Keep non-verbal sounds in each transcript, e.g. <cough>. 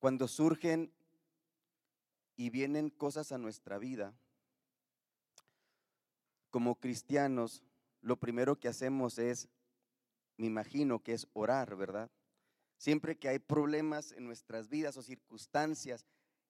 Cuando surgen y vienen cosas a nuestra vida, como cristianos, lo primero que hacemos es, me imagino que es orar, ¿verdad? Siempre que hay problemas en nuestras vidas o circunstancias,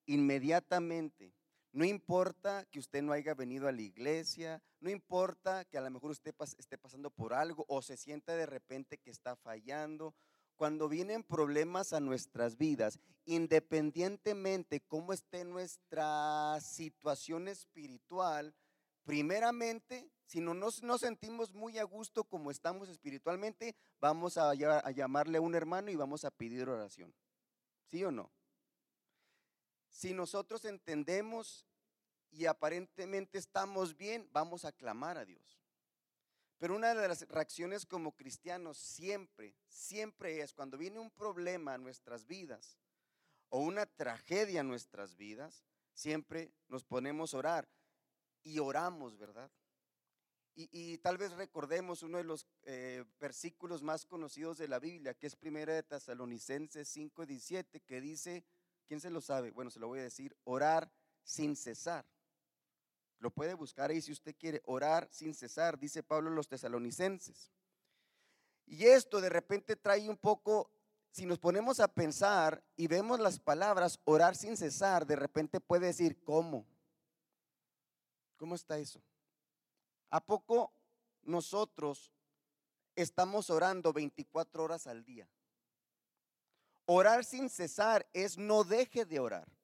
inmediatamente, no importa que usted no haya venido a la iglesia, no importa que a lo mejor usted esté pasando por algo o se sienta de repente que está fallando, cuando vienen problemas a nuestras vidas, independientemente cómo esté nuestra situación espiritual, primeramente, si no nos, sentimos muy a gusto como estamos espiritualmente, vamos a, a llamarle a un hermano y vamos a pedir oración. ¿Sí o no? Si nosotros entendemos y aparentemente estamos bien, vamos a clamar a Dios. Pero una de las reacciones como cristianos siempre, siempre es cuando viene un problema a nuestras vidas o una tragedia a nuestras vidas, siempre nos ponemos a orar y oramos, ¿verdad? Y, tal vez recordemos uno de los eh, versículos más conocidos de la Biblia, que es Primera de Tesalonicenses 5:17, que dice, ¿quién se lo sabe? Bueno, se lo voy a decir, orar sin cesar. Lo puede buscar ahí si usted quiere, orar sin cesar, dice Pablo en los tesalonicenses. Y esto de repente trae un poco, si nos ponemos a pensar y vemos las palabras orar sin cesar, de repente puede decir, ¿cómo? ¿Cómo está eso? ¿A poco nosotros estamos orando 24 horas al día? Orar sin cesar es no deje de orar.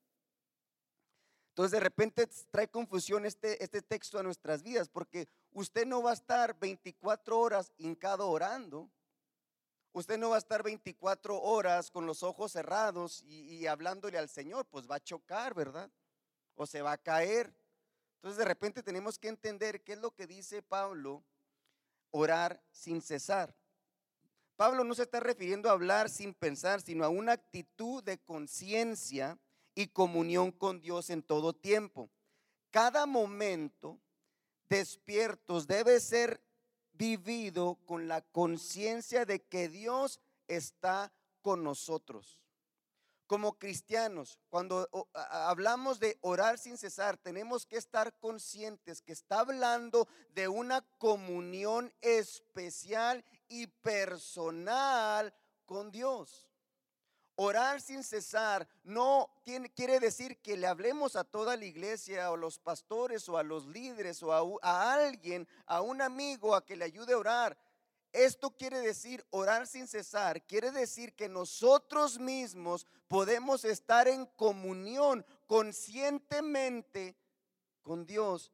Entonces de repente trae confusión este, este texto a nuestras vidas porque usted no va a estar 24 horas hincado orando. Usted no va a estar 24 horas con los ojos cerrados y, y hablándole al Señor, pues va a chocar, ¿verdad? O se va a caer. Entonces de repente tenemos que entender qué es lo que dice Pablo, orar sin cesar. Pablo no se está refiriendo a hablar sin pensar, sino a una actitud de conciencia y comunión con Dios en todo tiempo. Cada momento despiertos debe ser vivido con la conciencia de que Dios está con nosotros como cristianos, cuando hablamos de orar sin cesar, tenemos que estar conscientes que está hablando de una comunión especial y personal con Dios. Orar sin cesar no quiere decir que le hablemos a toda la iglesia o a los pastores o a los líderes o a alguien, a un amigo a que le ayude a orar. Esto quiere decir orar sin cesar, quiere decir que nosotros mismos podemos estar en comunión conscientemente con Dios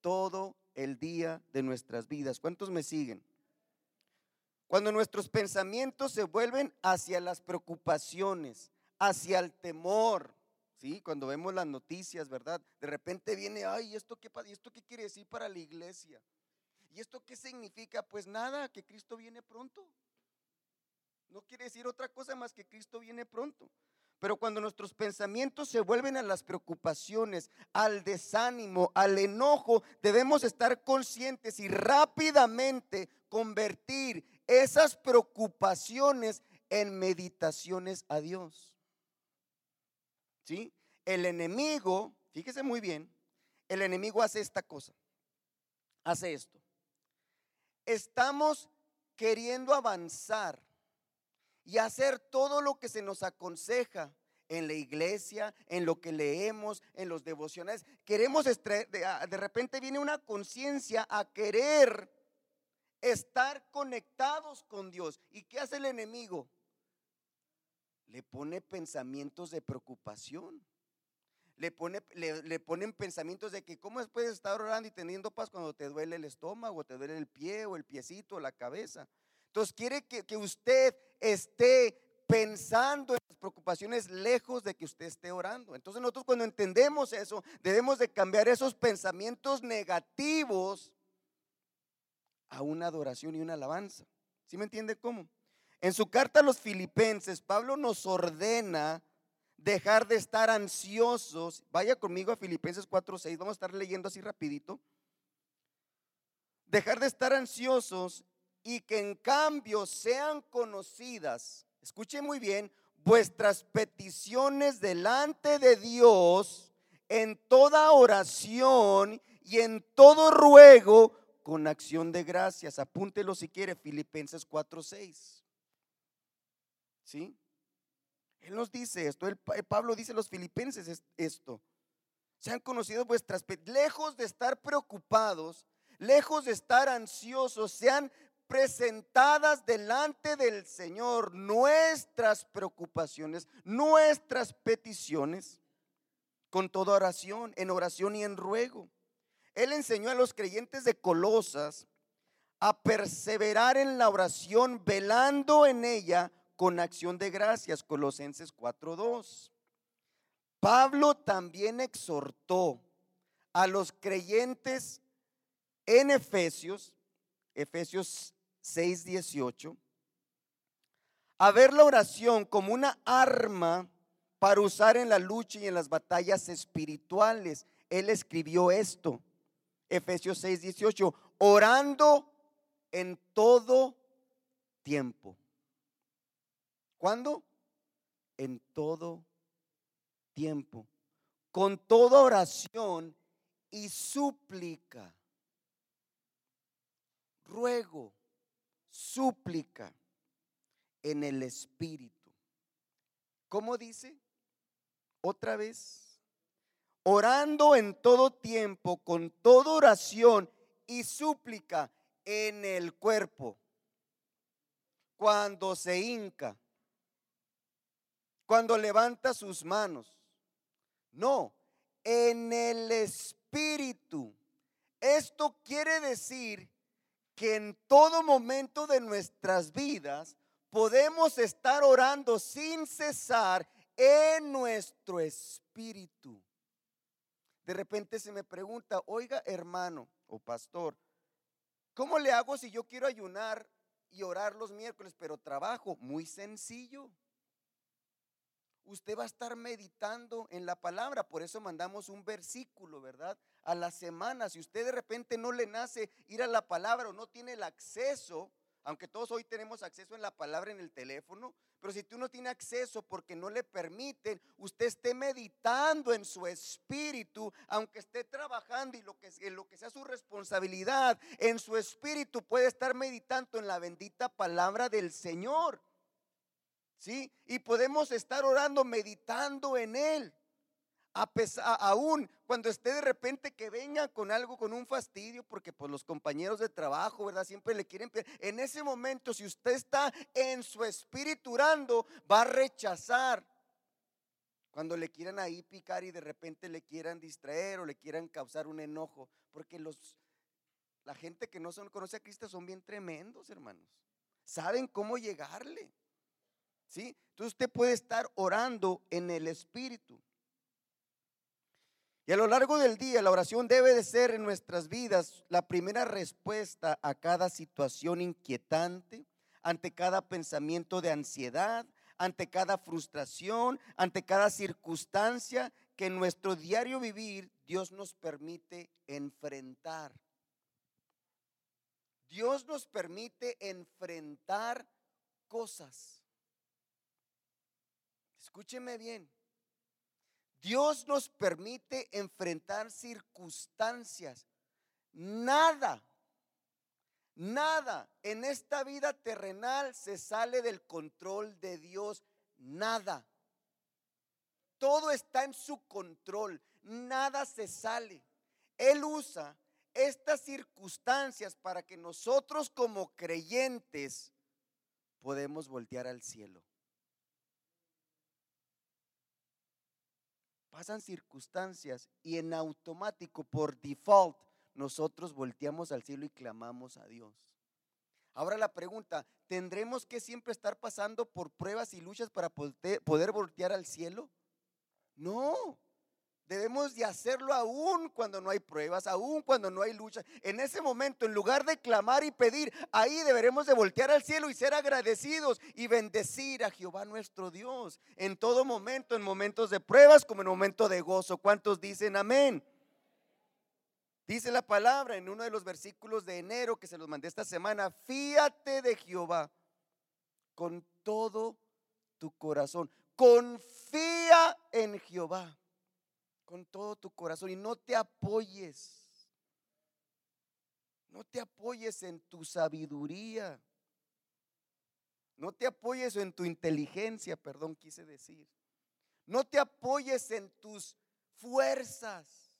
todo el día de nuestras vidas. ¿Cuántos me siguen? Cuando nuestros pensamientos se vuelven hacia las preocupaciones, hacia el temor, ¿sí? Cuando vemos las noticias, ¿verdad? De repente viene, ay, ¿esto qué, ¿esto qué quiere decir para la iglesia? ¿Y esto qué significa? Pues nada, que Cristo viene pronto. No quiere decir otra cosa más que Cristo viene pronto. Pero cuando nuestros pensamientos se vuelven a las preocupaciones, al desánimo, al enojo, debemos estar conscientes y rápidamente convertir esas preocupaciones en meditaciones a Dios. ¿Sí? El enemigo, fíjese muy bien, el enemigo hace esta cosa. Hace esto estamos queriendo avanzar y hacer todo lo que se nos aconseja en la iglesia, en lo que leemos, en los devocionales. Queremos, de repente viene una conciencia a querer estar conectados con Dios. ¿Y qué hace el enemigo? Le pone pensamientos de preocupación le, pone, le, ponen pensamientos de que cómo puedes estar orando y teniendo paz cuando te duele el estómago, te duele el pie o el piecito o la cabeza. Entonces quiere que, que usted esté pensando en las preocupaciones lejos de que usted esté orando. Entonces nosotros cuando entendemos eso, debemos de cambiar esos pensamientos negativos a una adoración y una alabanza. ¿Sí me entiende cómo? En su carta a los filipenses, Pablo nos ordena dejar de estar ansiosos. Vaya conmigo a Filipenses 4:6, vamos a estar leyendo así rapidito. Dejar de estar ansiosos y que en cambio sean conocidas, escuchen muy bien, vuestras peticiones delante de Dios en toda oración y en todo ruego con acción de gracias. Apúntelo si quiere, Filipenses 4:6. ¿Sí? Él nos dice esto, el, Pablo dice a los filipenses esto. Se han conocido vuestras, lejos de estar preocupados, lejos de estar ansiosos, sean presentadas delante del Señor nuestras preocupaciones, nuestras peticiones, con toda oración, en oración y en ruego. Él enseñó a los creyentes de Colosas a perseverar en la oración, velando en ella con acción de gracias, Colosenses 4:2. Pablo también exhortó a los creyentes en Efesios, Efesios 6:18, a ver la oración como una arma para usar en la lucha y en las batallas espirituales. Él escribió esto, Efesios 6:18, orando en todo tiempo. ¿Cuándo? En todo tiempo, con toda oración y súplica, ruego, súplica en el Espíritu. ¿Cómo dice? Otra vez, orando en todo tiempo, con toda oración y súplica en el cuerpo, cuando se hinca cuando levanta sus manos. No, en el Espíritu. Esto quiere decir que en todo momento de nuestras vidas podemos estar orando sin cesar en nuestro espíritu. De repente se me pregunta, oiga hermano o pastor, ¿cómo le hago si yo quiero ayunar y orar los miércoles, pero trabajo? Muy sencillo usted va a estar meditando en la palabra. Por eso mandamos un versículo, ¿verdad? A la semana. Si usted de repente no le nace ir a la palabra o no tiene el acceso, aunque todos hoy tenemos acceso en la palabra en el teléfono, pero si tú no tienes acceso porque no le permiten, usted esté meditando en su espíritu, aunque esté trabajando y lo que, lo que sea su responsabilidad, en su espíritu puede estar meditando en la bendita palabra del Señor. ¿sí? Y podemos estar orando, meditando en Él. A pesar, aún cuando esté de repente que venga con algo, con un fastidio, porque pues los compañeros de trabajo, ¿verdad? Siempre le quieren, en ese momento, si usted está en su espíritu orando, va a rechazar. Cuando le quieran ahí picar y de repente le quieran distraer o le quieran causar un enojo, porque los, la gente que no son, conoce a Cristo son bien tremendos, hermanos. Saben cómo llegarle. ¿Sí? Entonces usted puede estar orando en el Espíritu. Y a lo largo del día la oración debe de ser en nuestras vidas la primera respuesta a cada situación inquietante, ante cada pensamiento de ansiedad, ante cada frustración, ante cada circunstancia que en nuestro diario vivir Dios nos permite enfrentar. Dios nos permite enfrentar cosas. Escúcheme bien. Dios nos permite enfrentar circunstancias. Nada, nada en esta vida terrenal se sale del control de Dios. Nada. Todo está en su control. Nada se sale. Él usa estas circunstancias para que nosotros como creyentes podemos voltear al cielo. Pasan circunstancias y en automático, por default, nosotros volteamos al cielo y clamamos a Dios. Ahora la pregunta, ¿tendremos que siempre estar pasando por pruebas y luchas para poder voltear al cielo? No, Debemos de hacerlo aún cuando no hay pruebas, aún cuando no hay lucha. En ese momento, en lugar de clamar y pedir, ahí deberemos de voltear al cielo y ser agradecidos y bendecir a Jehová nuestro Dios en todo momento, en momentos de pruebas como en momentos de gozo. ¿Cuántos dicen amén? Dice la palabra en uno de los versículos de enero que se los mandé esta semana, fíate de Jehová con todo tu corazón. Confía en Jehová con todo tu corazón y no te apoyes. No te apoyes en tu sabiduría. No te apoyes en tu inteligencia, perdón, quise decir. No te apoyes en tus fuerzas.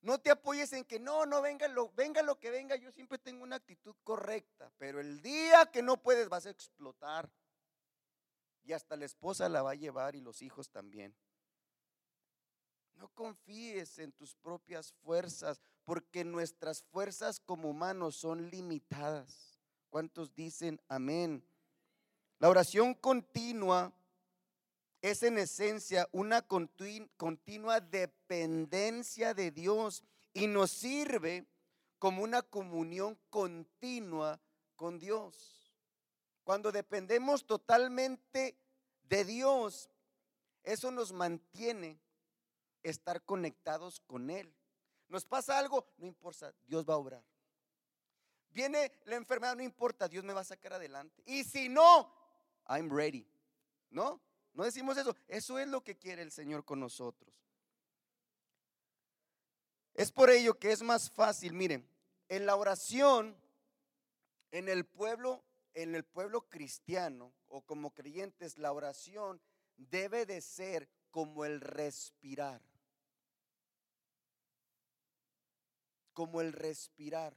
No te apoyes en que no, no venga lo, venga lo que venga. Yo siempre tengo una actitud correcta, pero el día que no puedes vas a explotar. Y hasta la esposa la va a llevar y los hijos también. No confíes en tus propias fuerzas, porque nuestras fuerzas como humanos son limitadas. ¿Cuántos dicen amén? La oración continua es en esencia una continua dependencia de Dios y nos sirve como una comunión continua con Dios. Cuando dependemos totalmente de Dios, eso nos mantiene estar conectados con Él. Nos pasa algo, no importa, Dios va a obrar. Viene la enfermedad, no importa, Dios me va a sacar adelante. Y si no, I'm ready. ¿No? No decimos eso. Eso es lo que quiere el Señor con nosotros. Es por ello que es más fácil, miren, en la oración, en el pueblo, en el pueblo cristiano o como creyentes, la oración debe de ser como el respirar. Como el respirar.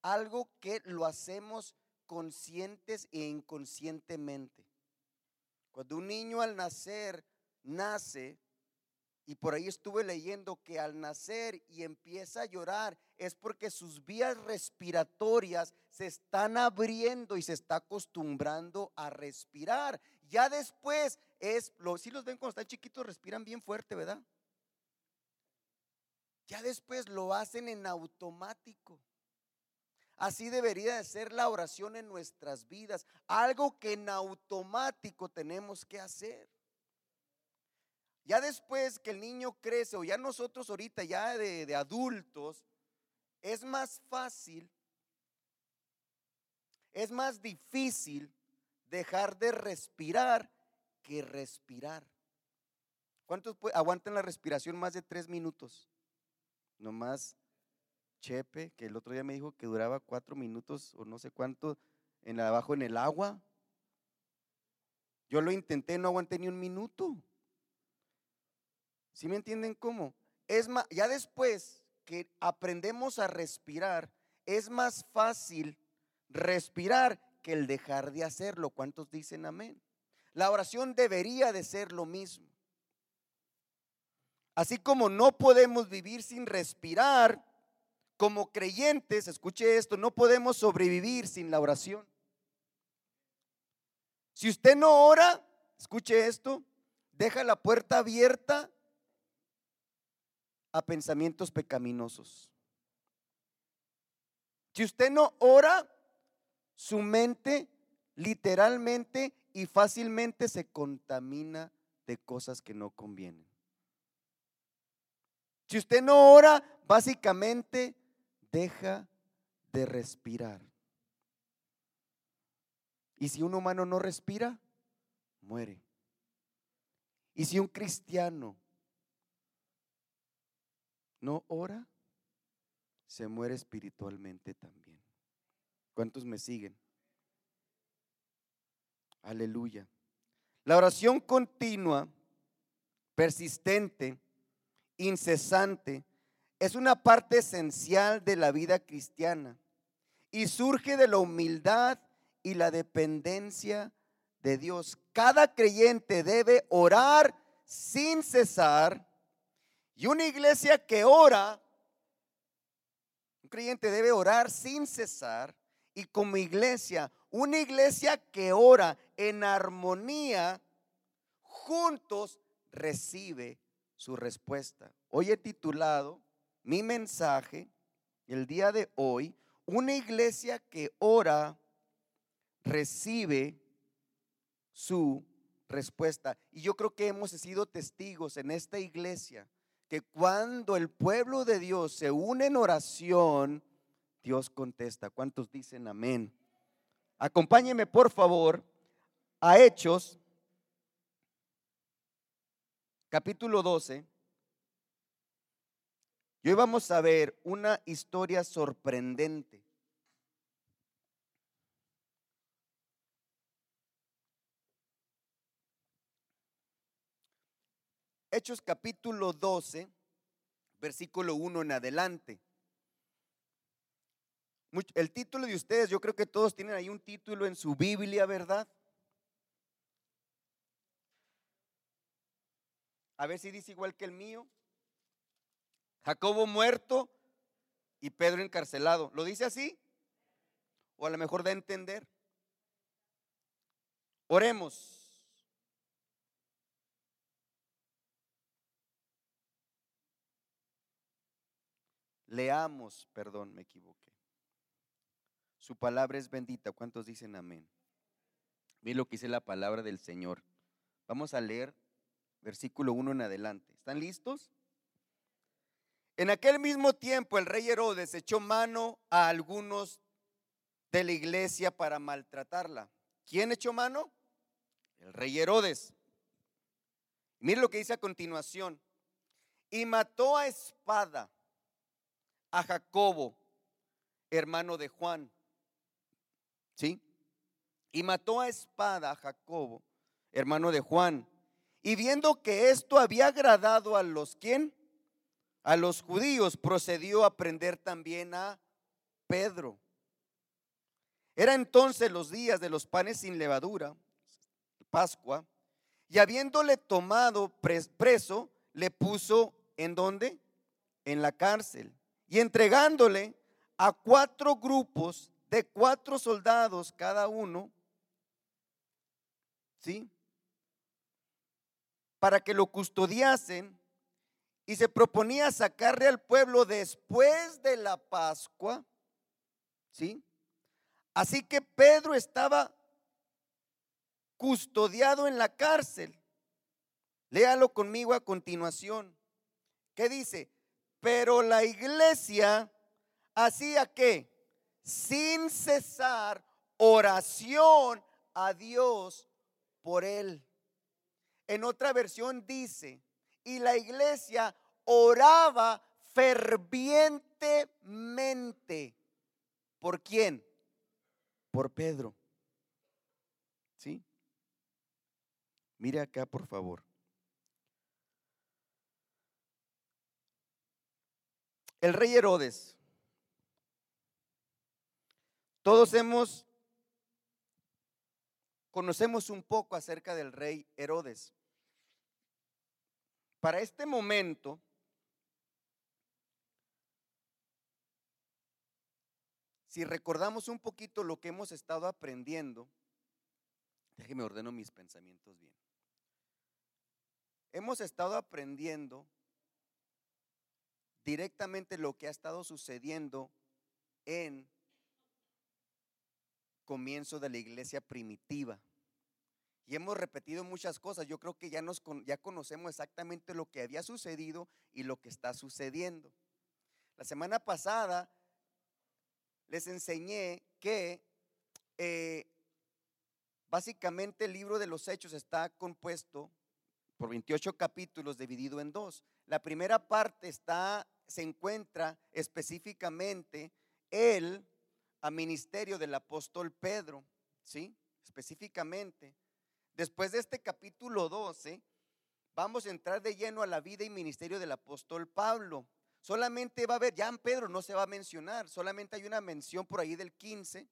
Algo que lo hacemos conscientes e inconscientemente. Cuando un niño al nacer nace, y por ahí estuve leyendo que al nacer y empieza a llorar es porque sus vías respiratorias se están abriendo y se está acostumbrando a respirar. Ya después es, si los ven cuando están chiquitos respiran bien fuerte, ¿verdad? Ya después lo hacen en automático. Así debería de ser la oración en nuestras vidas, algo que en automático tenemos que hacer. Ya después que el niño crece o ya nosotros ahorita ya de, adultos, es más fácil, es más difícil dejar de respirar que respirar. ¿Cuántos aguantan la respiración más de tres minutos? Nomás Chepe, que el otro día me dijo que duraba cuatro minutos o no sé cuánto en abajo en el agua. Yo lo intenté, no aguanté ni un minuto. ¿Sí me entienden cómo? Es más, ya después que aprendemos a respirar, es más fácil respirar que el dejar de hacerlo. ¿Cuántos dicen amén? La oración debería de ser lo mismo. Así como no podemos vivir sin respirar, como creyentes, escuche esto, no podemos sobrevivir sin la oración. Si usted no ora, escuche esto, deja la puerta abierta a pensamientos pecaminosos. Si usted no ora, su mente literalmente y fácilmente se contamina de cosas que no convienen. Si usted no ora, básicamente deja de respirar. Y si un humano no respira, muere. Y si un cristiano no ora, se muere espiritualmente también. ¿Cuántos me siguen? Aleluya. La oración continua, persistente, incesante, es una parte esencial de la vida cristiana y surge de la humildad y la dependencia de Dios. Cada creyente debe orar sin cesar y una iglesia que ora, un creyente debe orar sin cesar y como iglesia, una iglesia que ora en armonía, juntos recibe su respuesta. Hoy he titulado mi mensaje el día de hoy, una iglesia que ora recibe su respuesta. Y yo creo que hemos sido testigos en esta iglesia que cuando el pueblo de Dios se une en oración, Dios contesta. ¿Cuántos dicen amén? Acompáñeme por favor a Hechos capítulo 12. Y hoy vamos a ver una historia sorprendente. Hechos capítulo 12, versículo 1 en adelante. El título de ustedes, yo creo que todos tienen ahí un título en su Biblia, ¿verdad? A ver si dice igual que el mío. Jacobo muerto y Pedro encarcelado. ¿Lo dice así? O a lo mejor da a entender. Oremos. Leamos, perdón, me equivoqué. Su palabra es bendita. ¿Cuántos dicen amén? Miren lo que dice la palabra del Señor. Vamos a leer versículo 1 en adelante. ¿Están listos? En aquel mismo tiempo el rey Herodes echó mano a algunos de la iglesia para maltratarla. ¿Quién echó mano? El rey Herodes. Miren lo que dice a continuación. Y mató a espada a Jacobo, hermano de Juan. ¿Sí? Y mató a espada a Jacobo, hermano de Juan. Y viendo que esto había agradado a los quién? A los judíos, procedió a prender también a Pedro. Era entonces los días de los panes sin levadura, Pascua, y habiéndole tomado preso, le puso en dónde? En la cárcel y entregándole a cuatro grupos de cuatro soldados cada uno, ¿sí? Para que lo custodiasen y se proponía sacarle al pueblo después de la Pascua, ¿sí? Así que Pedro estaba custodiado en la cárcel. Léalo conmigo a continuación. ¿Qué dice? Pero la iglesia hacía que sin cesar oración a Dios por él. En otra versión dice, y la iglesia oraba fervientemente. ¿Por quién? Por Pedro. ¿Sí? Mire acá, por favor. El rey Herodes. Todos hemos, conocemos un poco acerca del rey Herodes. Para este momento, si recordamos un poquito lo que hemos estado aprendiendo, déjeme ordeno mis pensamientos bien. Hemos estado aprendiendo directamente lo que ha estado sucediendo en comienzo de la iglesia primitiva. Y hemos repetido muchas cosas. Yo creo que ya, nos, ya conocemos exactamente lo que había sucedido y lo que está sucediendo. La semana pasada les enseñé que eh, básicamente el libro de los hechos está compuesto por 28 capítulos dividido en dos. La primera parte está se encuentra específicamente el a ministerio del apóstol Pedro, ¿sí? Específicamente. Después de este capítulo 12, vamos a entrar de lleno a la vida y ministerio del apóstol Pablo. Solamente va a haber, ya en Pedro no se va a mencionar, solamente hay una mención por ahí del 15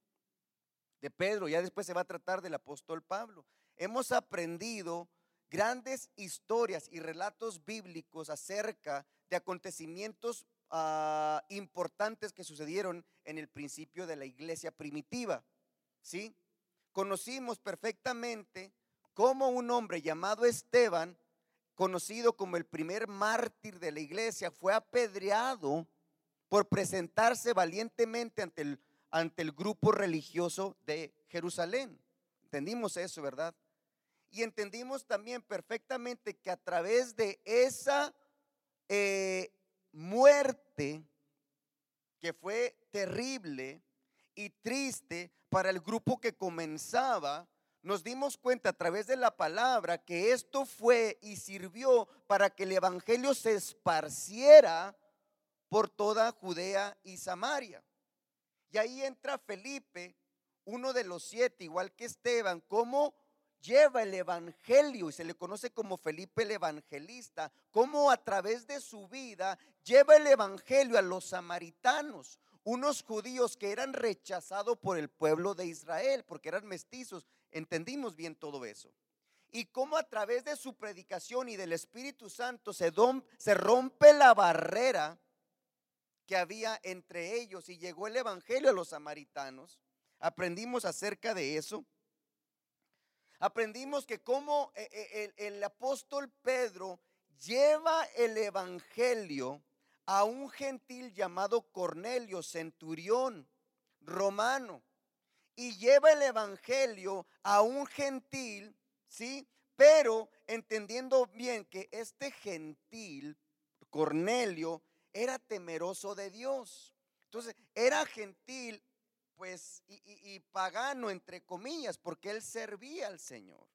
de Pedro, ya después se va a tratar del apóstol Pablo. Hemos aprendido grandes historias y relatos bíblicos acerca de acontecimientos ah, importantes que sucedieron en el principio de la iglesia primitiva. ¿Sí? Conocimos perfectamente cómo un hombre llamado Esteban, conocido como el primer mártir de la iglesia, fue apedreado por presentarse valientemente ante el, ante el grupo religioso de Jerusalén. Entendimos eso, ¿verdad? Y entendimos también perfectamente que a través de esa eh, muerte que fue terrible y triste para el grupo que comenzaba, nos dimos cuenta a través de la palabra que esto fue y sirvió para que el Evangelio se esparciera por toda Judea y Samaria. Y ahí entra Felipe, uno de los siete, igual que Esteban, como lleva el Evangelio y se le conoce como Felipe el Evangelista, como a través de su vida lleva el Evangelio a los samaritanos, unos judíos que eran rechazados por el pueblo de Israel, porque eran mestizos. Entendimos bien todo eso. Y cómo a través de su predicación y del Espíritu Santo se, se rompe la barrera que había entre ellos y llegó el Evangelio a los samaritanos. Aprendimos acerca de eso. Aprendimos que como eh, eh, el, el apóstol Pedro lleva el Evangelio a un gentil llamado Cornelio, centurión romano, y lleva el Evangelio a un gentil, ¿sí? Pero entendiendo bien que este gentil, Cornelio, era temeroso de Dios. Entonces, era gentil, pues, y, pagano, entre comillas, porque él servía al Señor.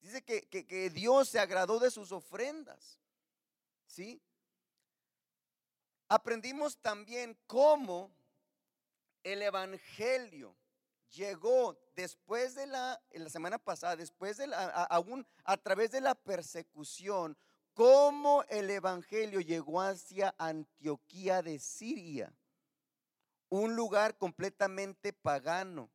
Dice que, que Dios se agradó de sus ofrendas. ¿Sí? Aprendimos también cómo el Evangelio llegó después de la, la semana pasada, después de aún a través de la persecución, cómo el Evangelio llegó hacia Antioquía de Siria, un lugar completamente pagano.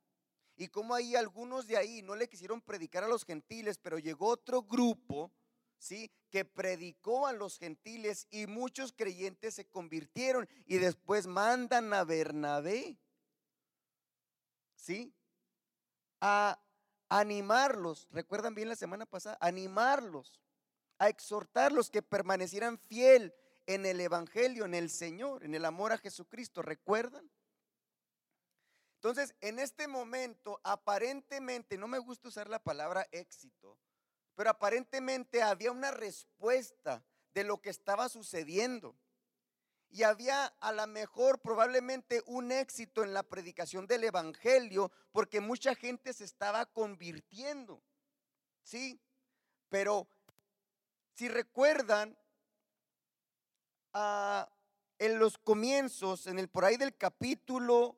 Y como ahí algunos de ahí no le quisieron predicar a los gentiles, pero llegó otro grupo, ¿sí? Que predicó a los gentiles y muchos creyentes se convirtieron y después mandan a Bernabé, ¿sí? A animarlos, recuerdan bien la semana pasada, animarlos a exhortarlos que permanecieran fiel en el Evangelio, en el Señor, en el amor a Jesucristo. ¿Recuerdan? Entonces, en este momento, aparentemente, no me gusta usar la palabra éxito, pero aparentemente había una respuesta de lo que estaba sucediendo. Y había a lo mejor probablemente un éxito en la predicación del Evangelio porque mucha gente se estaba convirtiendo. ¿Sí? Pero si recuerdan, ah, en los comienzos, en el por ahí del capítulo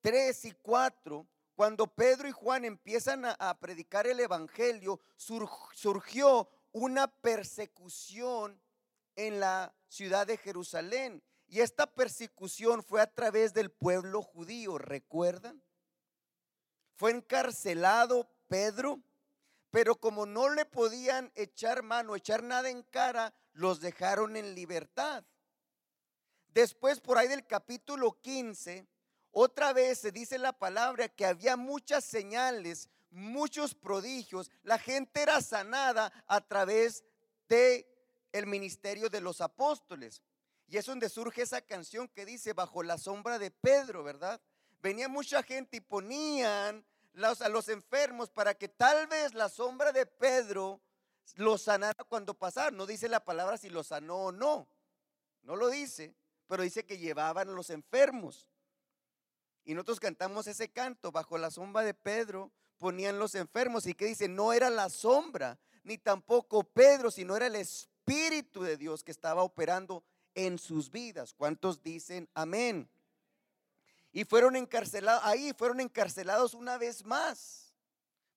3 y 4, cuando Pedro y Juan empiezan a, predicar el Evangelio, surgió una persecución en la ciudad de Jerusalén. Y esta persecución fue a través del pueblo judío, ¿recuerdan? Fue encarcelado Pedro pero como no le podían echar mano, echar nada en cara, los dejaron en libertad. Después, por ahí del capítulo 15, otra vez se dice la palabra que había muchas señales, muchos prodigios. La gente era sanada a través de el ministerio de los apóstoles. Y es donde surge esa canción que dice bajo la sombra de Pedro, ¿verdad? Venía mucha gente y ponían a los enfermos para que tal vez la sombra de Pedro los sanara cuando pasara. No dice la palabra si los sanó o no. No lo dice, pero dice que llevaban a los enfermos. Y nosotros cantamos ese canto, bajo la sombra de Pedro ponían los enfermos. Y que dice, no era la sombra, ni tampoco Pedro, sino era el Espíritu de Dios que estaba operando en sus vidas. ¿Cuántos dicen amén? Y fueron encarcelados, ahí fueron encarcelados una vez más.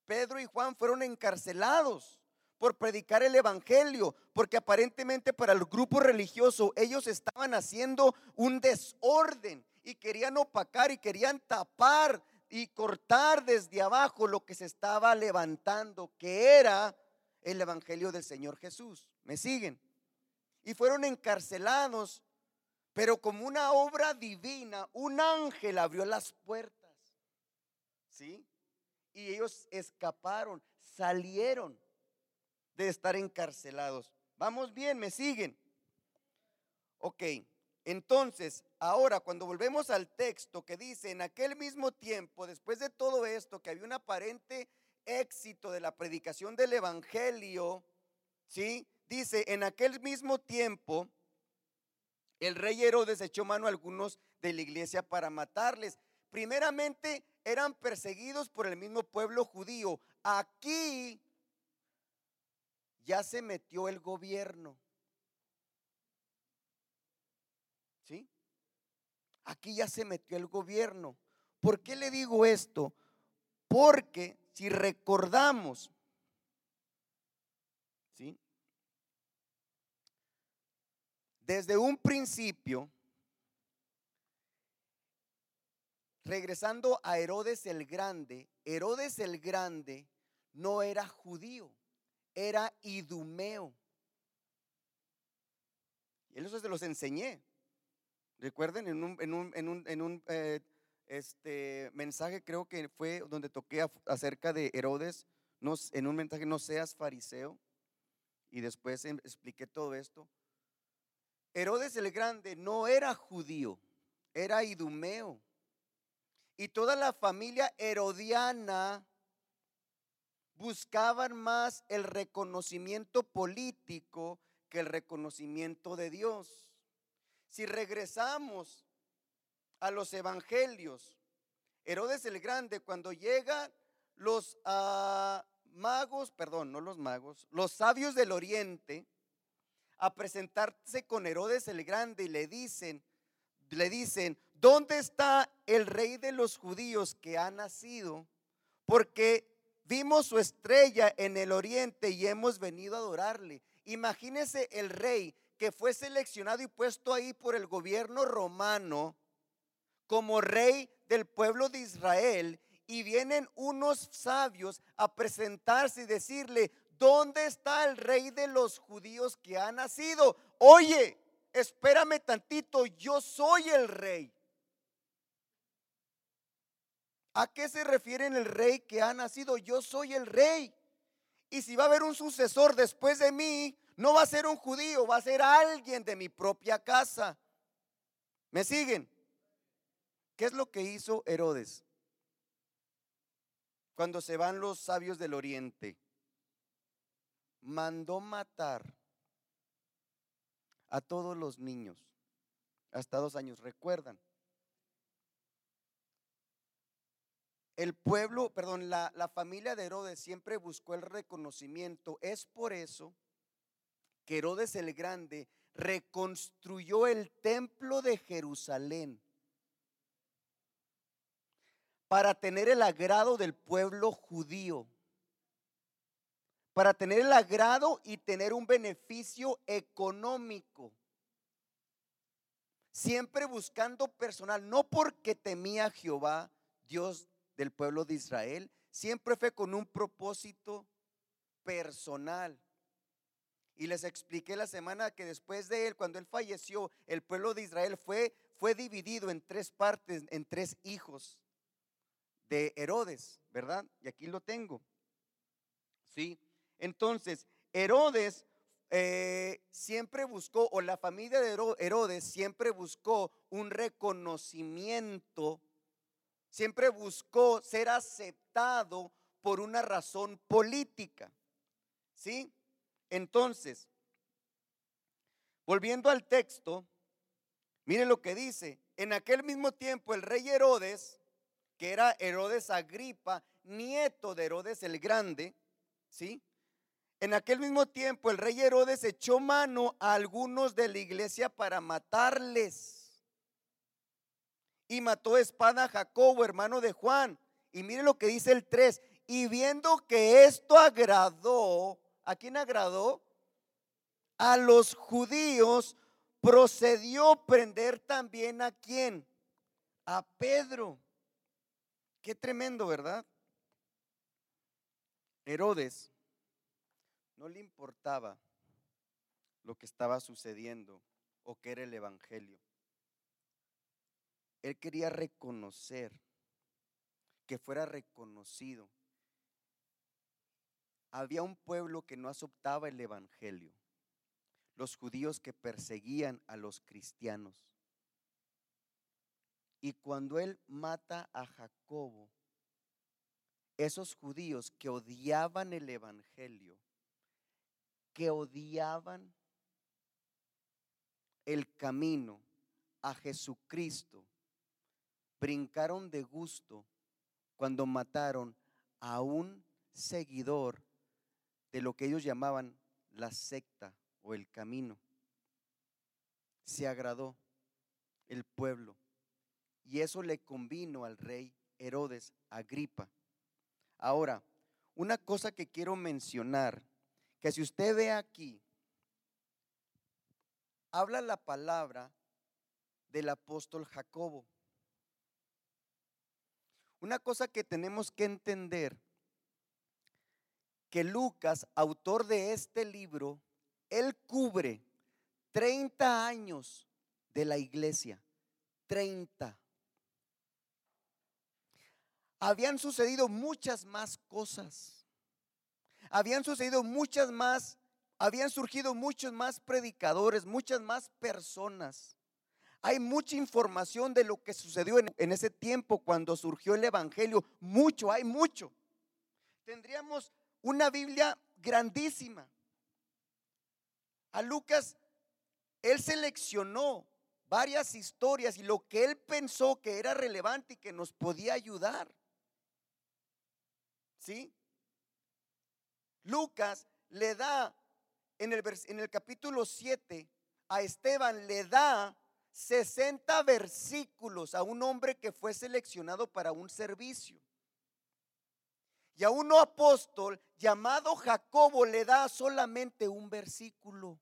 Pedro y Juan fueron encarcelados por predicar el Evangelio, porque aparentemente para el grupo religioso ellos estaban haciendo un desorden y querían opacar y querían tapar y cortar desde abajo lo que se estaba levantando, que era el Evangelio del Señor Jesús. ¿Me siguen? Y fueron encarcelados pero como una obra divina, un ángel abrió las puertas. ¿Sí? Y ellos escaparon, salieron de estar encarcelados. Vamos bien, me siguen. Ok, entonces, ahora cuando volvemos al texto que dice, en aquel mismo tiempo, después de todo esto, que había un aparente éxito de la predicación del Evangelio, ¿sí? Dice, en aquel mismo tiempo, el rey Herodes echó mano a algunos de la iglesia para matarles. Primeramente, eran perseguidos por el mismo pueblo judío. Aquí ya se metió el gobierno. ¿Sí? Aquí ya se metió el gobierno. ¿Por qué le digo esto? Porque si recordamos, ¿sí? Desde un principio, regresando a Herodes el Grande, Herodes el Grande no era judío, era idumeo. Y eso se los enseñé. Recuerden, en un, en un, en un, en un eh, este, mensaje creo que fue donde toqué acerca de Herodes, no, en un mensaje no seas fariseo, y después em, expliqué todo esto. Herodes el Grande no era judío, era idumeo. Y toda la familia herodiana buscaban más el reconocimiento político que el reconocimiento de Dios. Si regresamos a los evangelios, Herodes el Grande, cuando llegan los ah, magos, perdón, no los magos, los sabios del oriente, a presentarse con Herodes el Grande y le dicen, le dicen, ¿dónde está el rey de los judíos que ha nacido? Porque vimos su estrella en el oriente y hemos venido a adorarle. Imagínese el rey que fue seleccionado y puesto ahí por el gobierno romano como rey del pueblo de Israel y vienen unos sabios a presentarse y decirle, ¿dónde está el rey de los judíos que ha nacido? Oye, espérame tantito, yo soy el rey. ¿A qué se refiere el rey que ha nacido? Yo soy el rey. Y si va a haber un sucesor después de mí, no va a ser un judío, va a ser alguien de mi propia casa. ¿Me siguen? ¿Qué es lo que hizo Herodes? Cuando se van los sabios del oriente, mandó matar a todos los niños hasta dos años. ¿Recuerdan? El pueblo, perdón, la, la familia de Herodes siempre buscó el reconocimiento. Es por eso que Herodes el Grande reconstruyó el templo de Jerusalén para tener el agrado del pueblo judío, para tener el agrado y tener un beneficio económico. Siempre buscando personal, no porque temía a Jehová, Dios del pueblo de Israel, siempre fue con un propósito personal. Y les expliqué la semana que después de él, cuando él falleció, el pueblo de Israel fue, fue dividido en tres partes, en tres hijos de Herodes, ¿verdad? Y aquí lo tengo. ¿Sí? Entonces, Herodes eh, siempre buscó, o la familia de Herodes siempre buscó un reconocimiento, siempre buscó ser aceptado por una razón política. ¿Sí? Entonces, volviendo al texto, mire lo que dice. En aquel mismo tiempo el rey Herodes, que era Herodes Agripa, nieto de Herodes el Grande, ¿sí? En aquel mismo tiempo el rey Herodes echó mano a algunos de la iglesia para matarles. Y mató espada a Jacobo, hermano de Juan. Y mire lo que dice el 3. Y viendo que esto agradó ¿A quién agradó? A los judíos procedió prender también a quién? A Pedro. Qué tremendo, ¿verdad? Herodes no le importaba lo que estaba sucediendo o que era el Evangelio. Él quería reconocer, que fuera reconocido había un pueblo que no aceptaba el Evangelio, los judíos que perseguían a los cristianos. Y cuando él mata a Jacobo, esos judíos que odiaban el Evangelio, que odiaban el camino a Jesucristo, brincaron de gusto cuando mataron a un seguidor de lo que ellos llamaban la secta o el camino. Se agradó el pueblo y eso le convino al rey Herodes Agripa. Ahora, una cosa que quiero mencionar, que si usted ve aquí, habla la palabra del apóstol Jacobo. Una cosa que tenemos que entender, que Lucas, autor de este libro, él cubre 30 años de la iglesia. 30. Habían sucedido muchas más cosas. Habían sucedido muchas más, habían surgido muchos más predicadores, muchas más personas. Hay mucha información de lo que sucedió en, ese tiempo cuando surgió el Evangelio. Mucho, hay mucho. Tendríamos una Biblia grandísima. A Lucas, él seleccionó varias historias y lo que él pensó que era relevante y que nos podía ayudar. ¿Sí? Lucas le da en el, en el capítulo 7 a Esteban, le da 60 versículos a un hombre que fue seleccionado para un servicio. Y a un apóstol llamado Jacobo le da solamente un versículo.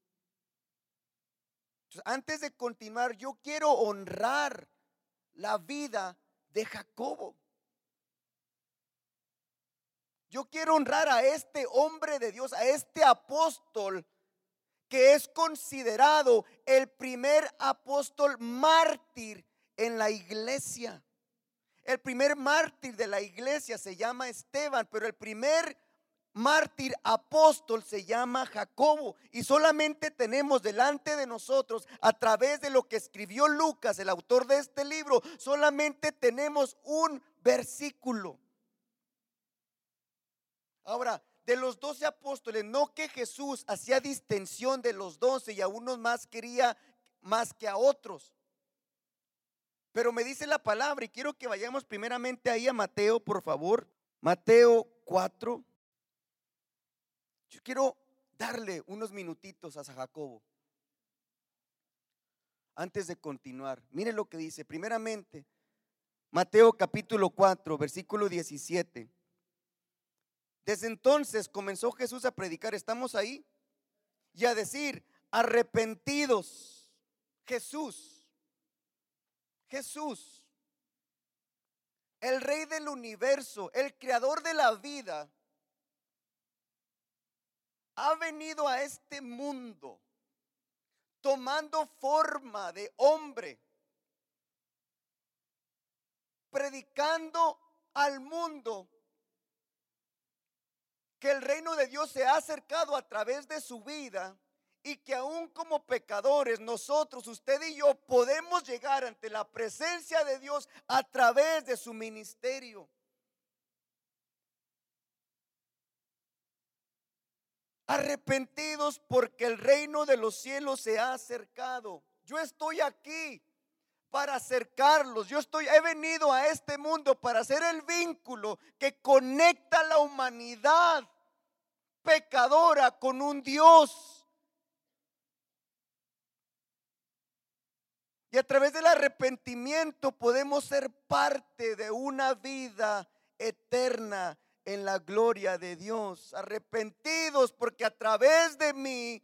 antes de continuar, yo quiero honrar la vida de Jacobo. Yo quiero honrar a este hombre de Dios, a este apóstol que es considerado el primer apóstol mártir en la iglesia. El primer mártir de la iglesia se llama Esteban, pero el primer mártir apóstol se llama Jacobo. Y solamente tenemos delante de nosotros, a través de lo que escribió Lucas, el autor de este libro, solamente tenemos un versículo. Ahora, de los doce apóstoles, no que Jesús hacía distensión de los doce y a unos más quería más que a otros. Pero me dice la palabra y quiero que vayamos primeramente ahí a Mateo, por favor. Mateo 4. Yo quiero darle unos minutitos a Jacobo. Antes de continuar, mire lo que dice. Primeramente, Mateo capítulo 4, versículo 17. Desde entonces comenzó Jesús a predicar, estamos ahí, y a decir, arrepentidos, Jesús, Jesús, el rey del universo, el creador de la vida, ha venido a este mundo tomando forma de hombre, predicando al mundo que el reino de Dios se ha acercado a través de su vida y que aún como pecadores nosotros, usted y yo, podemos llegar ante la presencia de Dios a través de su ministerio. Arrepentidos porque el reino de los cielos se ha acercado. Yo estoy aquí para acercarlos. Yo estoy, he venido a este mundo para hacer el vínculo que conecta a la humanidad pecadora con un Dios. Y a través del arrepentimiento podemos ser parte de una vida eterna en la gloria de Dios. Arrepentidos porque a través de mí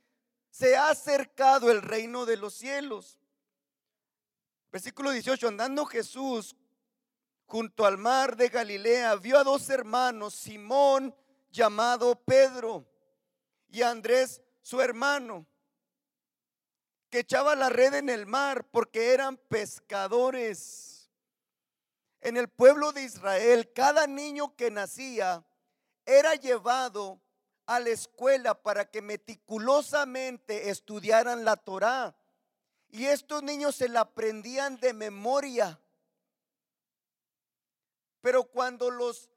se ha acercado el reino de los cielos. Versículo 18, andando Jesús junto al mar de Galilea, vio a dos hermanos, Simón llamado Pedro y Andrés su hermano, que echaba la red en el mar porque eran pescadores. En el pueblo de Israel, cada niño que nacía era llevado a la escuela para que meticulosamente estudiaran la Torá y estos niños se la aprendían de memoria. Pero cuando los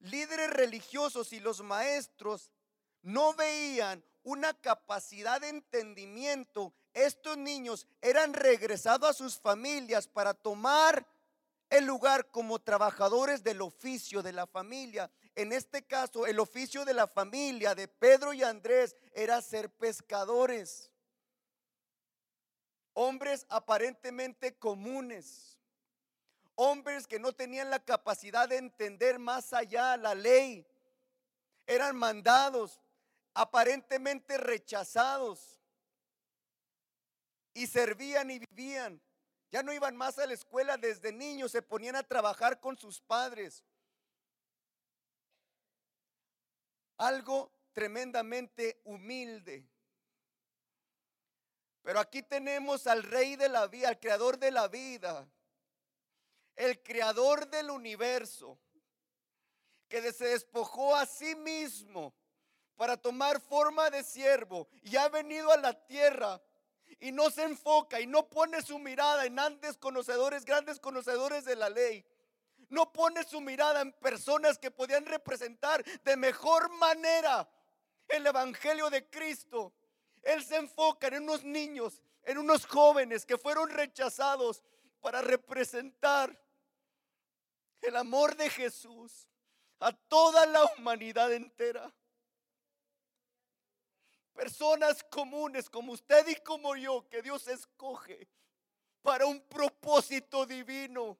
líderes religiosos y los maestros no veían una capacidad de entendimiento, estos niños eran regresados a sus familias para tomar el lugar como trabajadores del oficio de la familia. En este caso, el oficio de la familia de Pedro y Andrés era ser pescadores. Hombres aparentemente comunes. Hombres que no tenían la capacidad de entender más allá la ley. Eran mandados, aparentemente rechazados. Y servían y vivían ya no iban más a la escuela desde niños, se ponían a trabajar con sus padres. Algo tremendamente humilde. Pero aquí tenemos al rey de la vida, al creador de la vida, el creador del universo, que se despojó a sí mismo para tomar forma de siervo y ha venido a la tierra y no se enfoca y no pone su mirada en grandes conocedores, grandes conocedores de la ley. No pone su mirada en personas que podían representar de mejor manera el Evangelio de Cristo. Él se enfoca en unos niños, en unos jóvenes que fueron rechazados para representar el amor de Jesús a toda la humanidad entera. Personas comunes como usted y como yo, que Dios escoge para un propósito divino.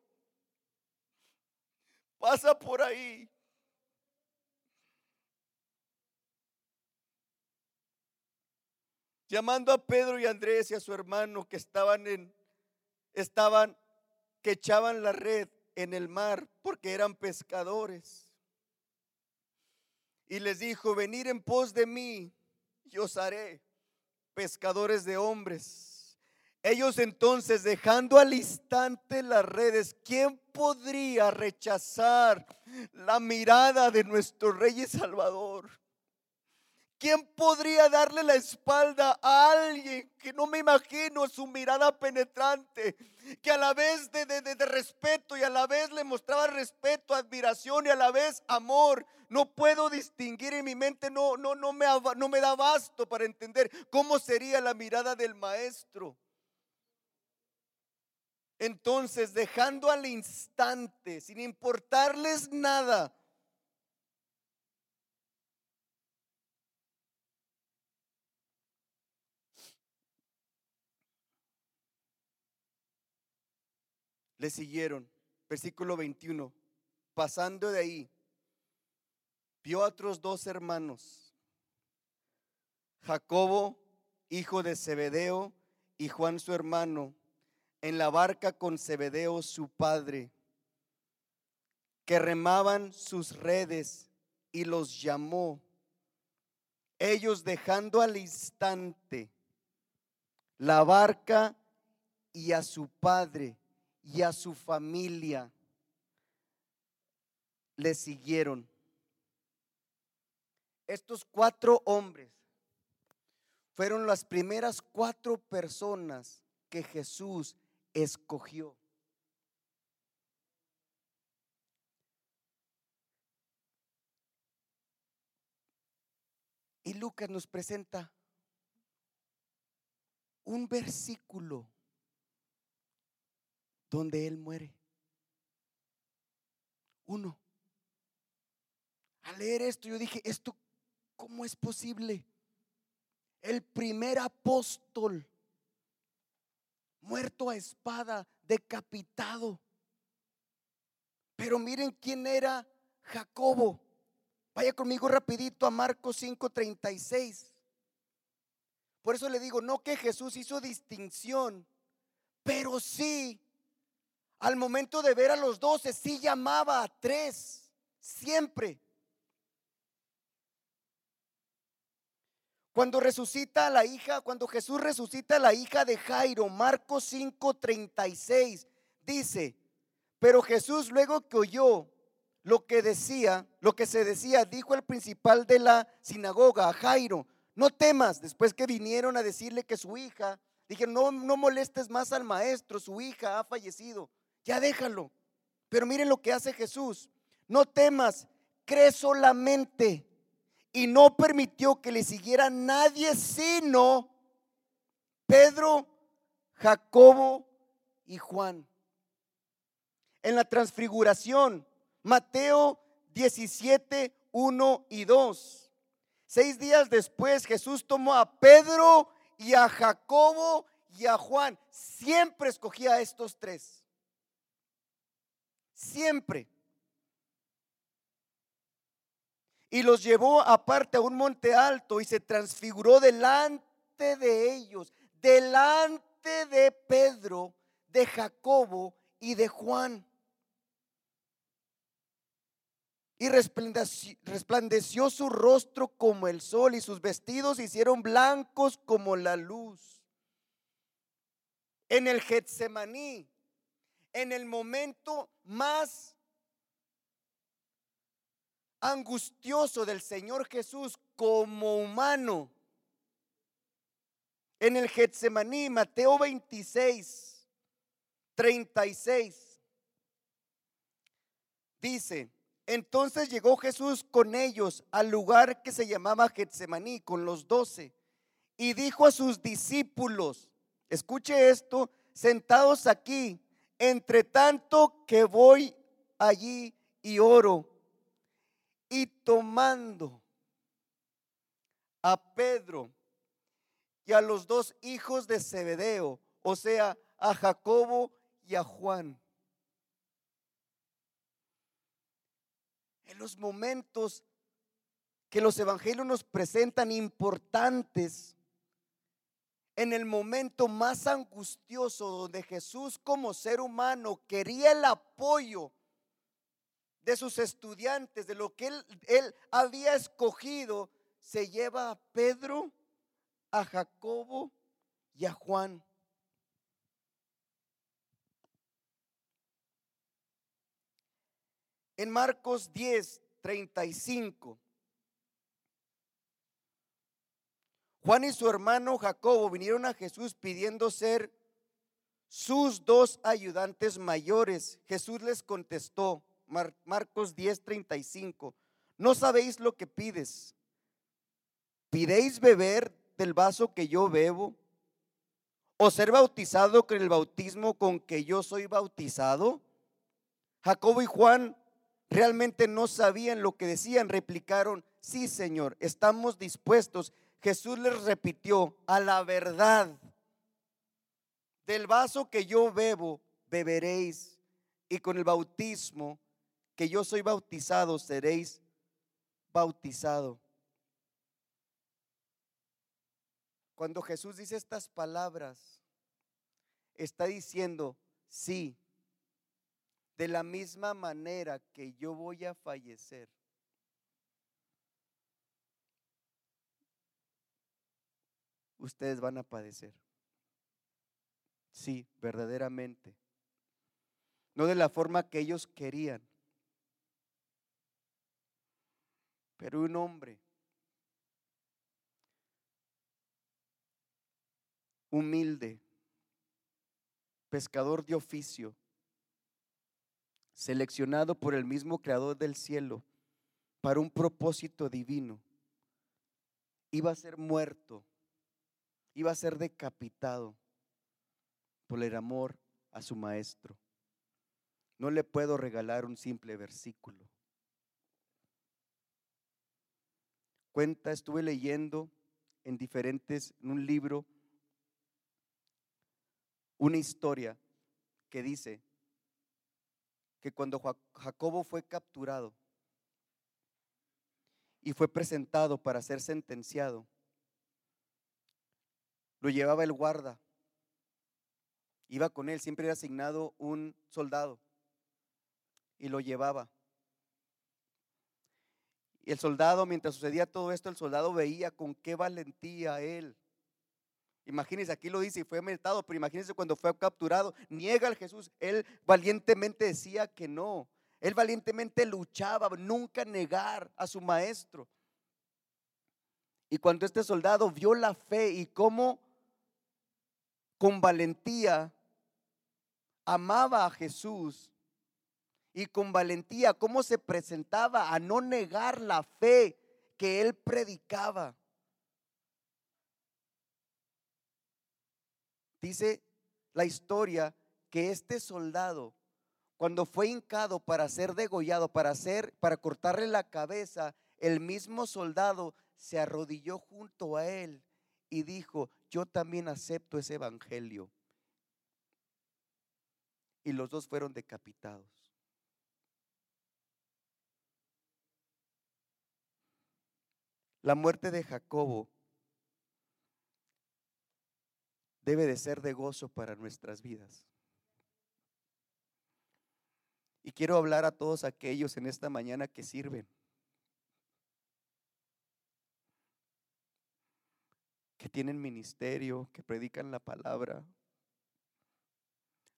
Pasa por ahí. Llamando a Pedro y Andrés y a su hermano que estaban en estaban que echaban la red en el mar porque eran pescadores. Y les dijo, venir en pos de mí yo os haré pescadores de hombres. Ellos entonces, dejando al instante las redes, ¿quién podría rechazar la mirada de nuestro Rey y Salvador? ¿Quién podría darle la espalda a alguien que no me imagino su mirada penetrante, que a la vez de, respeto y a la vez le mostraba respeto, admiración y a la vez amor? No puedo distinguir en mi mente, no, no, no, me, no me da basto para entender cómo sería la mirada del maestro. Entonces, dejando al instante, sin importarles nada, le siguieron. Versículo 21. Pasando de ahí, vio a otros dos hermanos, Jacobo, hijo de Zebedeo, y Juan su hermano, en la barca con Zebedeo su padre, que remaban sus redes y los llamó. Ellos dejando al instante la barca y a su padre y a su familia le siguieron. Estos cuatro hombres fueron las primeras cuatro personas que Jesús escogió. Y Lucas nos presenta un versículo donde Él muere. Uno. Al leer esto yo dije, ¿esto cómo es posible? El primer apóstol muerto a espada, decapitado. Pero miren quién era Jacobo. Vaya conmigo rapidito a Marcos 5:36. Por eso le digo, no que Jesús hizo distinción, pero sí al momento de ver a los doce, sí llamaba a tres, siempre. Cuando resucita a la hija, cuando Jesús resucita a la hija de Jairo, Marcos 5:36, dice, pero Jesús luego que oyó lo que decía, lo que se decía, dijo el principal de la sinagoga, a Jairo, no temas, después que vinieron a decirle que su hija, dije, no, no molestes más al maestro, su hija ha fallecido ya déjalo. Pero miren lo que hace Jesús. No temas, cree solamente. Y no permitió que le siguiera nadie sino Pedro, Jacobo y Juan. en la transfiguración. Mateo 17, 1 y 2. Seis días después Jesús tomó a Pedro y a Jacobo y a Juan. Siempre escogía a estos tres. Siempre. Y los llevó aparte a un monte alto y se transfiguró delante de ellos, delante de Pedro, de Jacobo y de Juan. Y resplandeció, su rostro como el sol y sus vestidos se hicieron blancos como la luz. En el Getsemaní, en el momento más angustioso del Señor Jesús como humano, en el Getsemaní, Mateo 26, 36, dice, entonces llegó Jesús con ellos al lugar que se llamaba Getsemaní, con los doce, y dijo a sus discípulos, escuche esto, sentados aquí, entre tanto que voy allí y oro, y tomando a Pedro y a los dos hijos de Zebedeo, o sea, a Jacobo y a Juan. En los momentos que los evangelios nos presentan importantes, en el momento más angustioso donde Jesús como ser humano quería el apoyo de sus estudiantes, de lo que él, había escogido, se lleva a Pedro, a Jacobo y a Juan. En Marcos 10, 35. Juan y su hermano Jacobo vinieron a Jesús pidiendo ser sus dos ayudantes mayores. Jesús les contestó, Marcos 10, 35, no sabéis lo que pides. ¿Pidéis beber del vaso que yo bebo? ¿O ser bautizado con el bautismo con que yo soy bautizado? Jacobo y Juan realmente no sabían lo que decían, replicaron, sí Señor, estamos dispuestos. Jesús les repitió, a la verdad, del vaso que yo bebo, beberéis, y con el bautismo que yo soy bautizado, seréis bautizado. Cuando Jesús dice estas palabras, está diciendo, sí, de la misma manera que yo voy a fallecer. Ustedes van a padecer. Sí, verdaderamente. No de la forma que ellos querían. Pero un hombre humilde, pescador de oficio, seleccionado por el mismo creador del cielo para un propósito divino, iba a ser muerto, iba a ser decapitado por el amor a su maestro. No le puedo regalar un simple versículo. Cuenta, estuve leyendo en diferentes, en un libro, una historia que dice que cuando Jacobo fue capturado y fue presentado para ser sentenciado, lo llevaba el guarda, iba con él, siempre era asignado un soldado y lo llevaba. Y el soldado, mientras sucedía todo esto, el soldado veía con qué valentía él Imagínense, aquí lo dice y fue metado, pero imagínense cuando fue capturado, niega al Jesús. Él valientemente decía que no. Él valientemente luchaba, nunca negar a su maestro. Y cuando este soldado vio la fe y cómo con valentía amaba a Jesús y con valentía cómo se presentaba a no negar la fe que él predicaba Dice la historia que este soldado, cuando fue hincado para ser degollado, para hacer, para cortarle la cabeza, el mismo soldado se arrodilló junto a él y dijo, yo también acepto ese evangelio. Y los dos fueron decapitados. La muerte de Jacobo debe de ser de gozo para nuestras vidas. Y quiero hablar a todos aquellos en esta mañana que sirven. Tienen ministerio, que predican la palabra.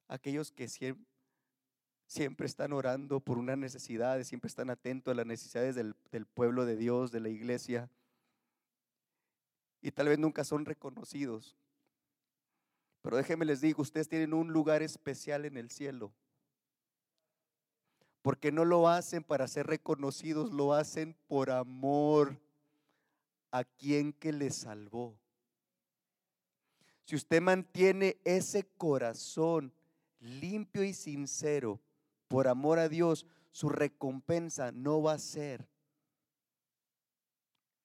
Aquellos que siempre, están orando por una necesidad, siempre están atentos a las necesidades del, del pueblo de Dios, de la iglesia. Y tal vez nunca son reconocidos. Pero déjenme les digo, ustedes tienen un lugar especial en el cielo porque no lo hacen para ser reconocidos, lo hacen por amor a quien que les salvó. Si usted mantiene ese corazón limpio y sincero por amor a Dios, su recompensa no va a ser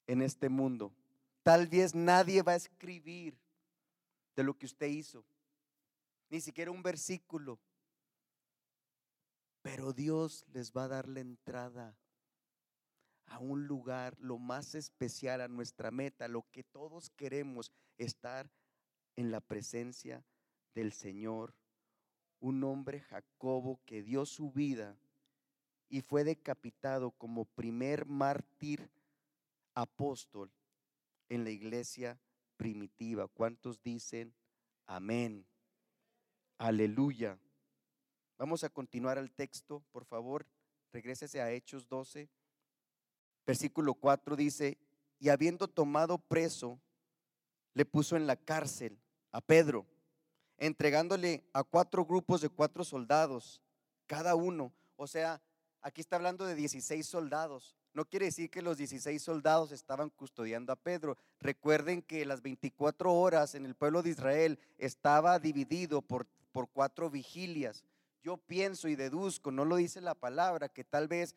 en este mundo. Tal vez nadie va a escribir de lo que usted hizo, ni siquiera un versículo pero Dios les va a dar la entrada a un lugar, lo más especial, a nuestra meta, lo que todos queremos, estar en la presencia del Señor. Un hombre Jacobo que dio su vida y fue decapitado como primer mártir apóstol en la iglesia primitiva. ¿Cuántos dicen amén? Aleluya. Vamos a continuar al texto, por favor. Regrésese a Hechos 12. Versículo 4 dice, y habiendo tomado preso, le puso en la cárcel a Pedro, entregándole a cuatro grupos de cuatro soldados, cada uno. O sea, aquí está hablando de 16 soldados. No quiere decir que los 16 soldados estaban custodiando a Pedro. Recuerden que las 24 horas en el pueblo de Israel estaba dividido por, por cuatro vigilias yo pienso y deduzco, no lo dice la palabra, que tal vez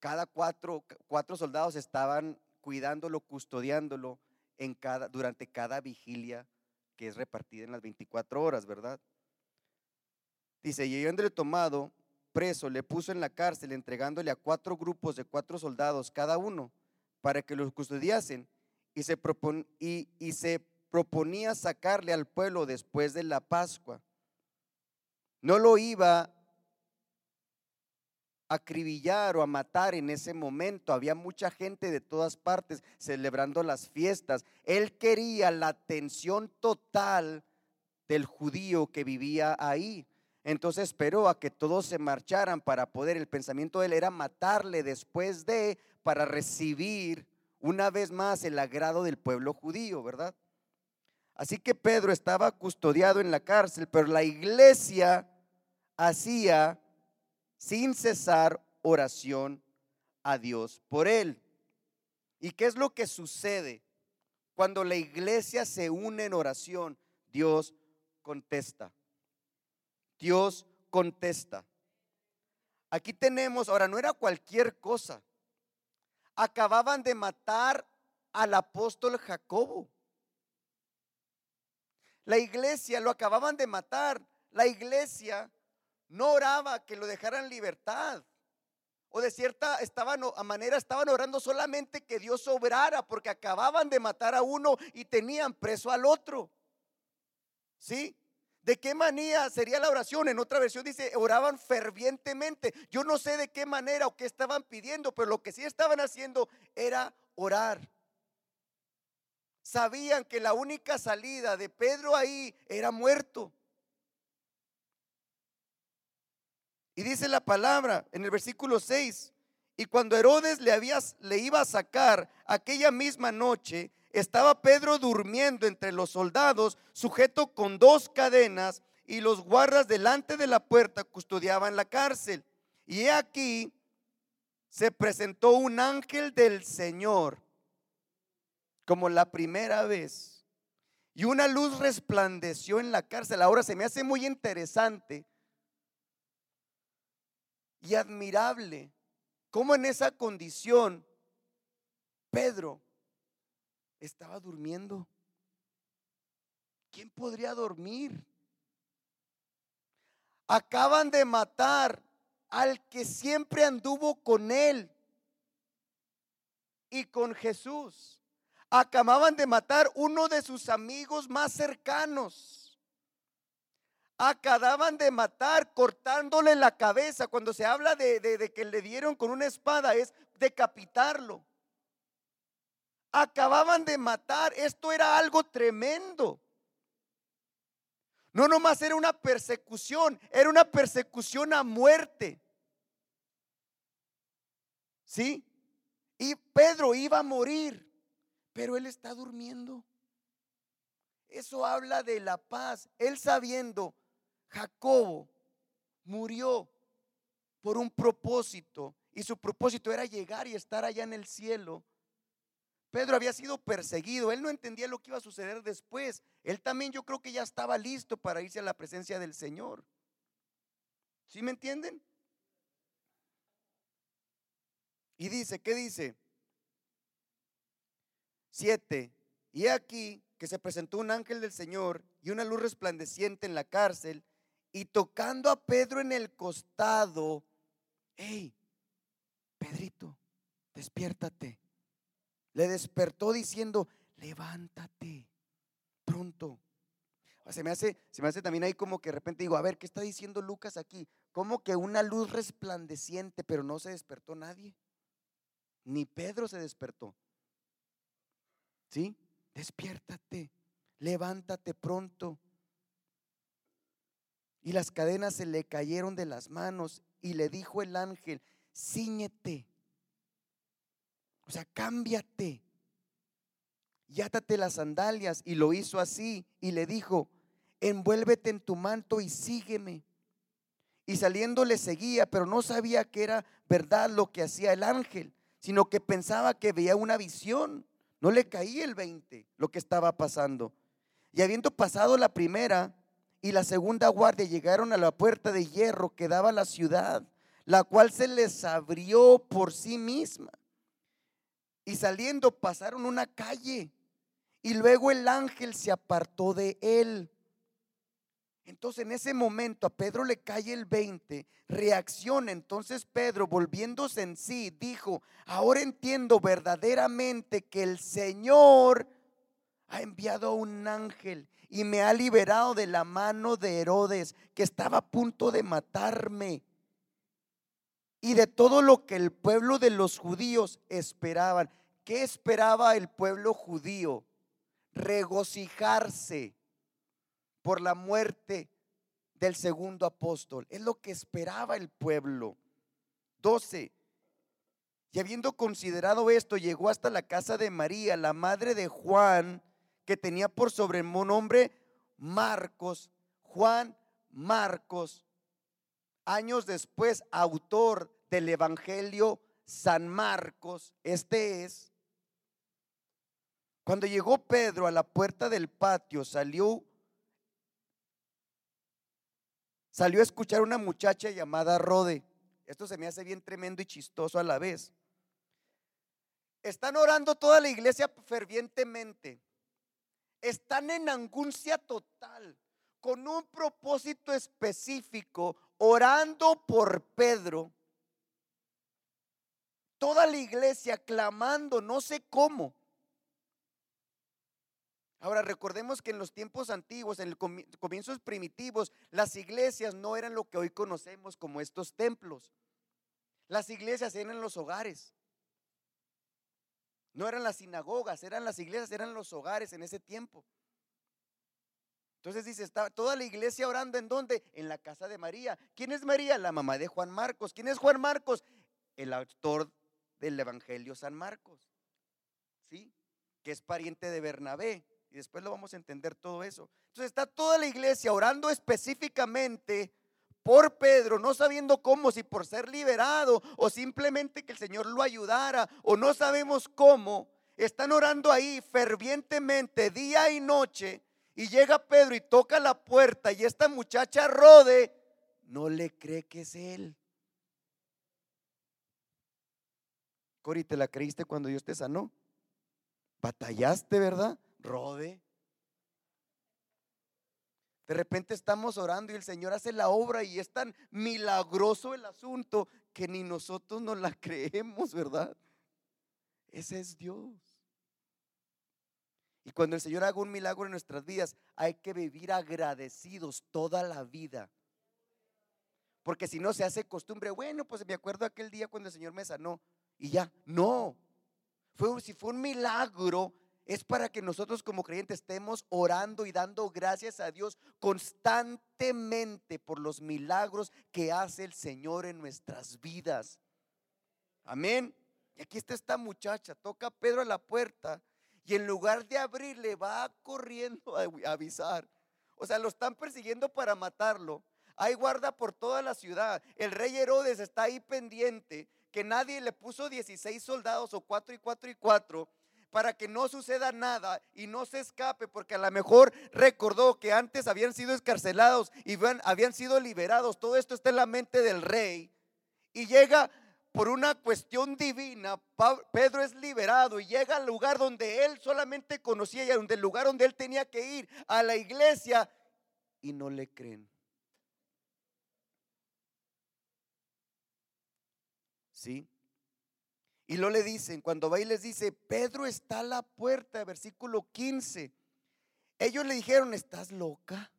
cada cuatro, cuatro soldados estaban cuidándolo, custodiándolo en cada, durante cada vigilia que es repartida en las 24 horas, ¿verdad? Dice, y habiéndole tomado preso, le puso en la cárcel, entregándole a cuatro grupos de cuatro soldados cada uno, para que los custodiasen, y se, y, y se proponía sacarle al pueblo después de la Pascua no lo iba acribillar o a matar en ese momento. Había mucha gente de todas partes celebrando las fiestas. Él quería la atención total del judío que vivía ahí. Entonces esperó a que todos se marcharan para poder, el pensamiento de él era matarle después de, para recibir una vez más el agrado del pueblo judío, ¿verdad? Así que Pedro estaba custodiado en la cárcel, pero la iglesia hacía sin cesar oración a Dios por él. ¿Y qué es lo que sucede cuando la iglesia se une en oración? Dios contesta. Dios contesta. Aquí tenemos, ahora no era cualquier cosa. Acababan de matar al apóstol Jacobo. La iglesia lo acababan de matar. La iglesia no oraba que lo dejaran libertad. O de cierta manera estaban orando solamente que Dios obrara porque acababan de matar a uno y tenían preso al otro. ¿Sí? ¿De qué manera sería la oración? En otra versión dice, oraban fervientemente. Yo no sé de qué manera o qué estaban pidiendo, pero lo que sí estaban haciendo era orar. Sabían que la única salida de Pedro ahí era muerto. Y dice la palabra en el versículo 6, y cuando Herodes le, había, le iba a sacar aquella misma noche, estaba Pedro durmiendo entre los soldados, sujeto con dos cadenas, y los guardas delante de la puerta custodiaban la cárcel. Y he aquí, se presentó un ángel del Señor, como la primera vez, y una luz resplandeció en la cárcel. Ahora se me hace muy interesante y admirable cómo en esa condición Pedro estaba durmiendo. ¿Quién podría dormir? Acaban de matar al que siempre anduvo con él y con Jesús. Acababan de matar uno de sus amigos más cercanos. Acababan de matar cortándole la cabeza. Cuando se habla de, de que le dieron con una espada es decapitarlo. Acababan de matar. Esto era algo tremendo. No nomás era una persecución, era una persecución a muerte. ¿Sí? Y Pedro iba a morir, pero él está durmiendo. Eso habla de la paz. Él sabiendo, Jacobo murió por un propósito y su propósito era llegar y estar allá en el cielo. Pedro había sido perseguido, él no entendía lo que iba a suceder después. Él también yo creo que ya estaba listo para irse a la presencia del Señor. ¿Sí me entienden? Y dice, ¿qué dice? Siete. Y aquí que se presentó un ángel del Señor y una luz resplandeciente en la cárcel y tocando a Pedro en el costado, hey, Pedrito, despiértate le despertó diciendo, levántate pronto. Se me, hace, se me hace también ahí como que de repente digo, a ver, ¿qué está diciendo Lucas aquí? Como que una luz resplandeciente, pero no se despertó nadie. Ni Pedro se despertó. ¿Sí? Despiértate, levántate pronto. Y las cadenas se le cayeron de las manos y le dijo el ángel, ciñete o sea, cámbiate. Y átate las sandalias. Y lo hizo así. Y le dijo, envuélvete en tu manto y sígueme. Y saliendo le seguía, pero no sabía que era verdad lo que hacía el ángel, sino que pensaba que veía una visión. No le caía el 20 lo que estaba pasando. Y habiendo pasado la primera y la segunda guardia, llegaron a la puerta de hierro que daba a la ciudad, la cual se les abrió por sí misma y saliendo pasaron una calle y luego el ángel se apartó de él. Entonces en ese momento a Pedro le cae el 20, reacciona. Entonces Pedro, volviéndose en sí, dijo, ahora entiendo verdaderamente que el Señor ha enviado un ángel y me ha liberado de la mano de Herodes, que estaba a punto de matarme y de todo lo que el pueblo de los judíos esperaban. ¿Qué esperaba el pueblo judío? Regocijarse por la muerte del segundo apóstol. Es lo que esperaba el pueblo. 12. Y habiendo considerado esto, llegó hasta la casa de María, la madre de Juan, que tenía por sobrenombre Marcos. Juan Marcos, años después, autor del Evangelio San Marcos, este es, cuando llegó Pedro a la puerta del patio, salió salió a escuchar una muchacha llamada Rode. Esto se me hace bien tremendo y chistoso a la vez. Están orando toda la iglesia fervientemente. Están en angustia total, con un propósito específico, orando por Pedro toda la iglesia clamando, no sé cómo. Ahora recordemos que en los tiempos antiguos, en los comienzos primitivos, las iglesias no eran lo que hoy conocemos como estos templos. Las iglesias eran los hogares. No eran las sinagogas, eran las iglesias, eran los hogares en ese tiempo. Entonces dice, está toda la iglesia orando en dónde? En la casa de María. ¿Quién es María? La mamá de Juan Marcos. ¿Quién es Juan Marcos? El autor del Evangelio San Marcos, ¿sí? Que es pariente de Bernabé. Y después lo vamos a entender todo eso. Entonces está toda la iglesia orando específicamente por Pedro, no sabiendo cómo, si por ser liberado o simplemente que el Señor lo ayudara o no sabemos cómo, están orando ahí fervientemente día y noche y llega Pedro y toca la puerta y esta muchacha Rode no le cree que es él. Cori, ¿te la creíste cuando Dios te sanó? Batallaste, ¿verdad? Rode. De repente estamos orando y el Señor hace la obra y es tan milagroso el asunto que ni nosotros nos la <laughs> creemos, ¿verdad? Ese es Dios. Y cuando el Señor haga un milagro en nuestras vidas, hay que vivir agradecidos toda la vida. Porque si no se hace costumbre, bueno, pues me acuerdo aquel día cuando el Señor me sanó y ya. No. Fue, si fue un milagro, es para que nosotros como creyentes estemos orando y dando gracias a Dios constantemente por los milagros que hace el Señor en nuestras vidas. Amén. Y aquí está esta muchacha, toca Pedro a la puerta y en lugar de abrirle va corriendo a <laughs> avisar. O sea, lo están persiguiendo para matarlo. Hay guarda por toda la ciudad. El rey Herodes está ahí pendiente, que nadie le puso 16 soldados o 4 y 4 y 4 para que no suceda nada y no se escape, porque a lo mejor recordó que antes habían sido escarcelados y habían sido liberados. Todo esto está en la mente del rey. Y llega por una cuestión divina, Pedro es liberado y llega al lugar donde él solamente conocía y donde el lugar donde él tenía que ir, a la iglesia, y no le creen. ¿Sí? Y lo le dicen, cuando va y les dice, Pedro está a la puerta, versículo 15. Ellos le dijeron, ¿estás loca?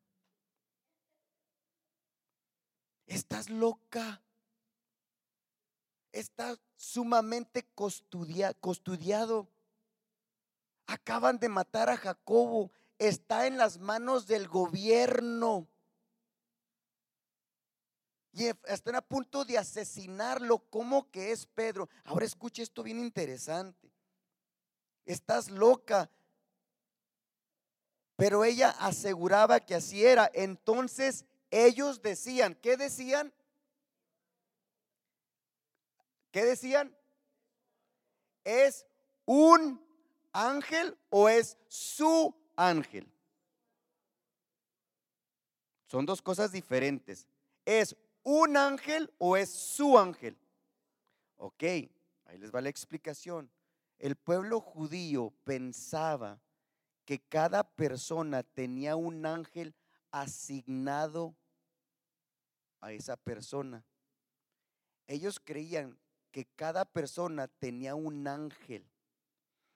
¿Estás loca? está sumamente custodiado. Acaban de matar a Jacobo. Está en las manos del gobierno. Y están a punto de asesinarlo. ¿Cómo que es Pedro? Ahora escuche esto bien interesante. Estás loca. Pero ella aseguraba que así era. Entonces ellos decían, ¿qué decían? ¿Qué decían? ¿Es un ángel o es su ángel? Son dos cosas diferentes. ¿Es un ángel o es su ángel? Ok, ahí les va la explicación. El pueblo judío pensaba que cada persona tenía un ángel asignado a esa persona. Ellos creían que cada persona tenía un ángel.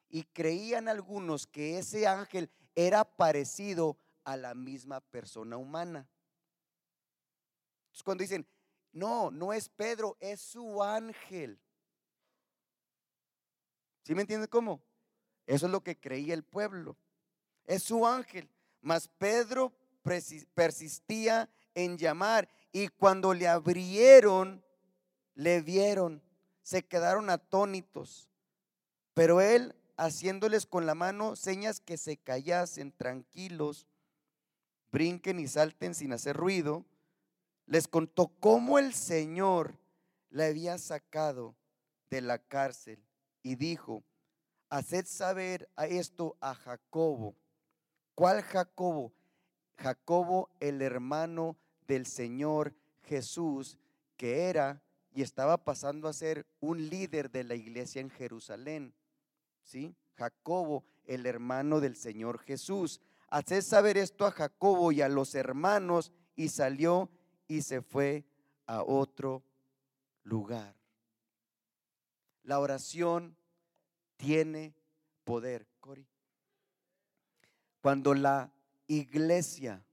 Y creían algunos que ese ángel era parecido a la misma persona humana. Entonces cuando dicen, no, no es Pedro, es su ángel. ¿Sí me entienden cómo? Eso es lo que creía el pueblo. Es su ángel. Mas Pedro persistía en llamar y cuando le abrieron, le vieron se quedaron atónitos. Pero él, haciéndoles con la mano señas que se callasen tranquilos, brinquen y salten sin hacer ruido, les contó cómo el Señor le había sacado de la cárcel y dijo, haced saber a esto a Jacobo. ¿Cuál Jacobo? Jacobo, el hermano del Señor Jesús, que era y estaba pasando a ser un líder de la iglesia en Jerusalén. ¿Sí? Jacobo, el hermano del Señor Jesús. Haced saber esto a Jacobo y a los hermanos y salió y se fue a otro lugar. La oración tiene poder, Cori. Cuando la iglesia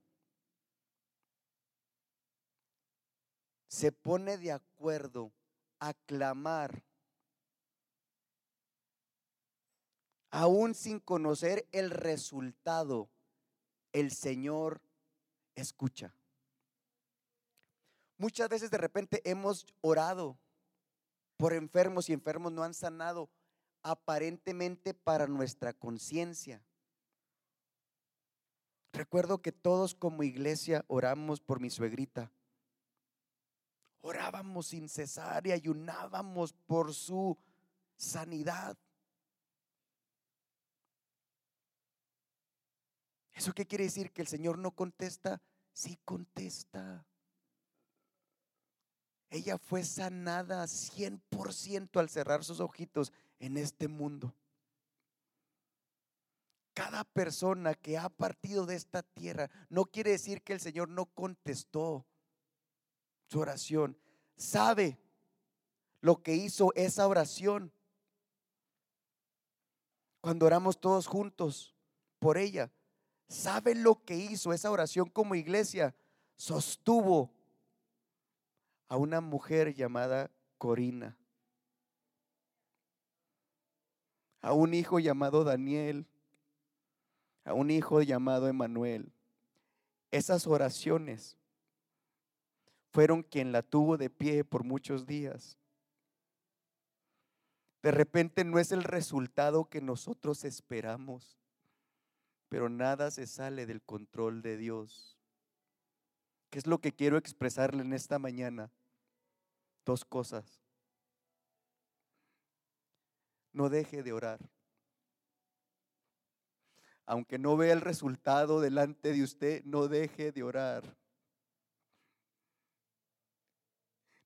se pone de acuerdo a clamar, aún sin conocer el resultado, el Señor escucha. Muchas veces de repente hemos orado por enfermos y enfermos no han sanado aparentemente para nuestra conciencia. Recuerdo que todos como iglesia oramos por mi suegrita Orábamos sin cesar y ayunábamos por su sanidad. ¿Eso qué quiere decir? ¿Que el Señor no contesta? Sí contesta. Ella fue sanada 100% al cerrar sus ojitos en este mundo. Cada persona que ha partido de esta tierra no quiere decir que el Señor no contestó su oración. Sabe lo que hizo esa oración. Cuando oramos todos juntos por ella, sabe lo que hizo esa oración como iglesia. Sostuvo a una mujer llamada Corina, a un hijo llamado Daniel, a un hijo llamado Emanuel. Esas oraciones fueron quien la tuvo de pie por muchos días. De repente no es el resultado que nosotros esperamos, pero nada se sale del control de Dios. ¿Qué es lo que quiero expresarle en esta mañana? Dos cosas. No deje de orar. Aunque no vea el resultado delante de usted, no deje de orar.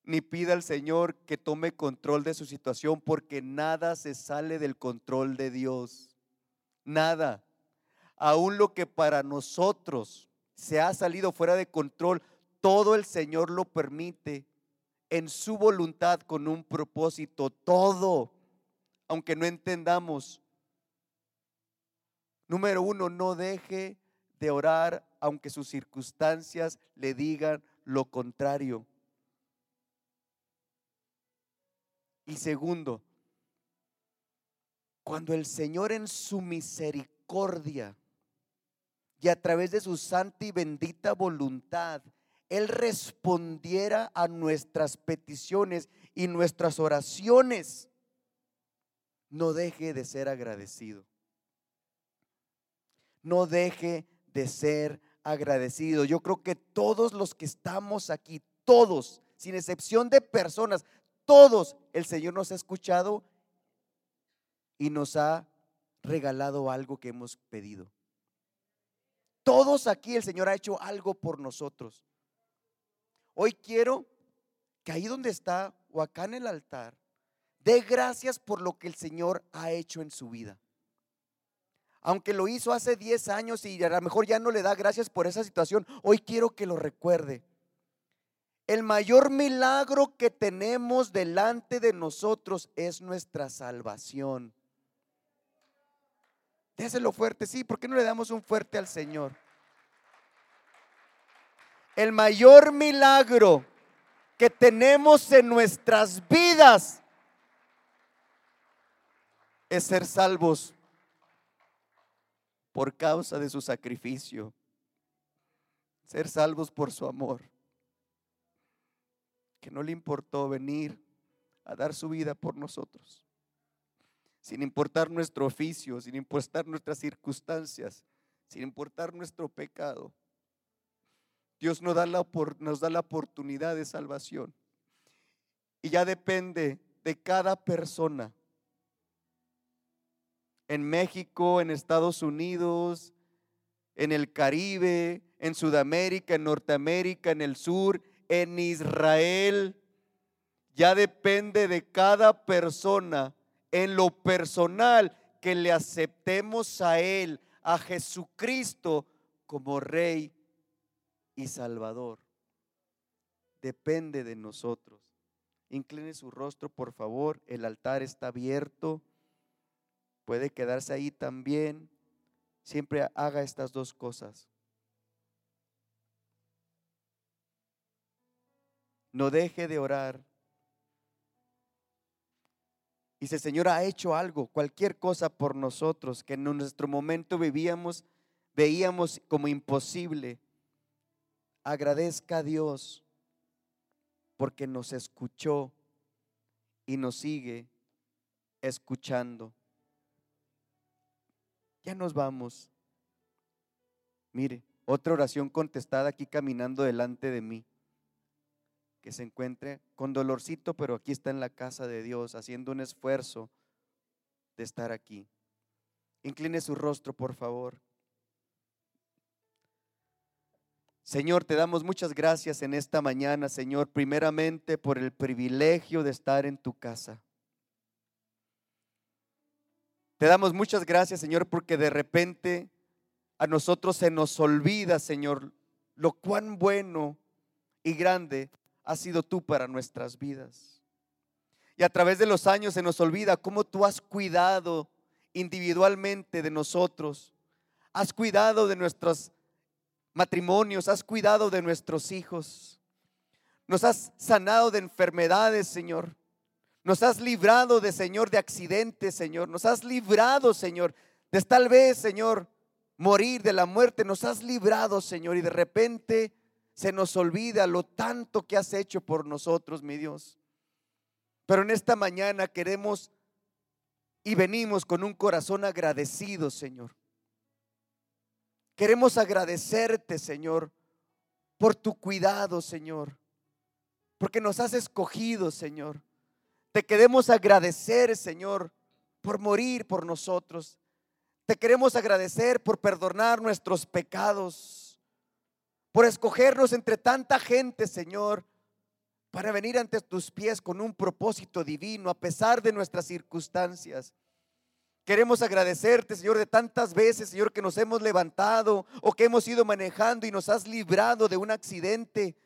Ni pida al Señor que tome control de su situación porque nada se sale del control de Dios. Nada. Aún lo que para nosotros se ha salido fuera de control, todo el Señor lo permite en su voluntad con un propósito, todo, aunque no entendamos. Número uno, no deje de orar aunque sus circunstancias le digan lo contrario. Y segundo, cuando el Señor en su misericordia y a través de su santa y bendita voluntad, Él respondiera a nuestras peticiones y nuestras oraciones. No deje de ser agradecido. No deje de ser agradecido. Yo creo que todos los que estamos aquí, todos, sin excepción de personas, todos, el Señor nos ha escuchado y nos ha regalado algo que hemos pedido. Todos aquí el Señor ha hecho algo por nosotros. Hoy quiero que ahí donde está o acá en el altar, dé gracias por lo que el Señor ha hecho en su vida. Aunque lo hizo hace 10 años y a lo mejor ya no le da gracias por esa situación, hoy quiero que lo recuerde. El mayor milagro que tenemos delante de nosotros es nuestra salvación. Déselo fuerte, sí, ¿por qué no le damos un fuerte al Señor? El mayor milagro que tenemos en nuestras vidas es ser salvos por causa de su sacrificio, ser salvos por su amor, que no le importó venir a dar su vida por nosotros sin importar nuestro oficio, sin importar nuestras circunstancias, sin importar nuestro pecado. Dios nos da, la, oportunidad de salvación. Y ya depende de cada persona. En México, en Estados Unidos, en el Caribe, en Sudamérica, en Norteamérica, en el sur, en Israel. Ya depende de cada persona en lo personal que le aceptemos a Él, a Jesucristo, como Rey y Salvador. Depende de nosotros. Incline su rostro, por favor. El altar está abierto. Puede quedarse ahí también. Siempre haga estas dos cosas. No deje de orar y Señor ha hecho algo, cualquier cosa por nosotros que en nuestro momento vivíamos, veíamos como imposible, agradezca a Dios porque nos escuchó y nos sigue escuchando. Ya nos vamos. Mire, otra oración contestada aquí caminando delante de mí que se encuentre con dolorcito, pero aquí está en la casa de Dios, haciendo un esfuerzo de estar aquí. Incline su rostro, por favor. Señor, te damos muchas gracias en esta mañana, Señor, primeramente por el privilegio de estar en tu casa. Te damos muchas gracias, Señor, porque de repente a nosotros se nos olvida, Señor, lo cuán bueno y grande has sido tú para nuestras vidas. Y a través de los años se nos olvida cómo tú has cuidado individualmente de nosotros, has cuidado de nuestros matrimonios, has cuidado de nuestros hijos, nos has sanado de enfermedades, Señor. Nos has librado de, Señor, de accidentes, Señor. Nos has librado, Señor, de tal vez, Señor, morir de la muerte. Nos has librado, Señor, y de repente se nos olvida lo tanto que has hecho por nosotros, mi Dios. Pero en esta mañana queremos y venimos con un corazón agradecido, Señor. Queremos agradecerte, Señor, por tu cuidado, Señor, porque nos has escogido, Señor. Te queremos agradecer, Señor, por morir por nosotros. Te queremos agradecer por perdonar nuestros pecados, por escogernos entre tanta gente, Señor, para venir ante tus pies con un propósito divino a pesar de nuestras circunstancias. Queremos agradecerte, Señor, de tantas veces, Señor, que nos hemos levantado o que hemos ido manejando y nos has librado de un accidente.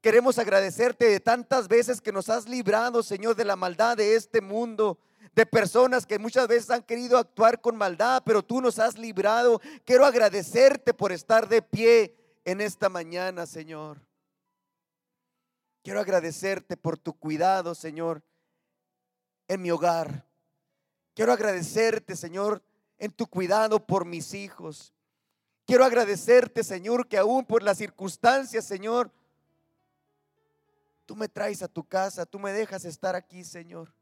Queremos agradecerte de tantas veces que nos has librado, Señor, de la maldad de este mundo, de personas que muchas veces han querido actuar con maldad, pero tú nos has librado. Quiero agradecerte por estar de pie en esta mañana, Señor. Quiero agradecerte por tu cuidado, Señor, en mi hogar. Quiero agradecerte, Señor, en tu cuidado por mis hijos. Quiero agradecerte, Señor, que aún por las circunstancias, Señor, tú me traes a tu casa, tú me dejas estar aquí, Señor.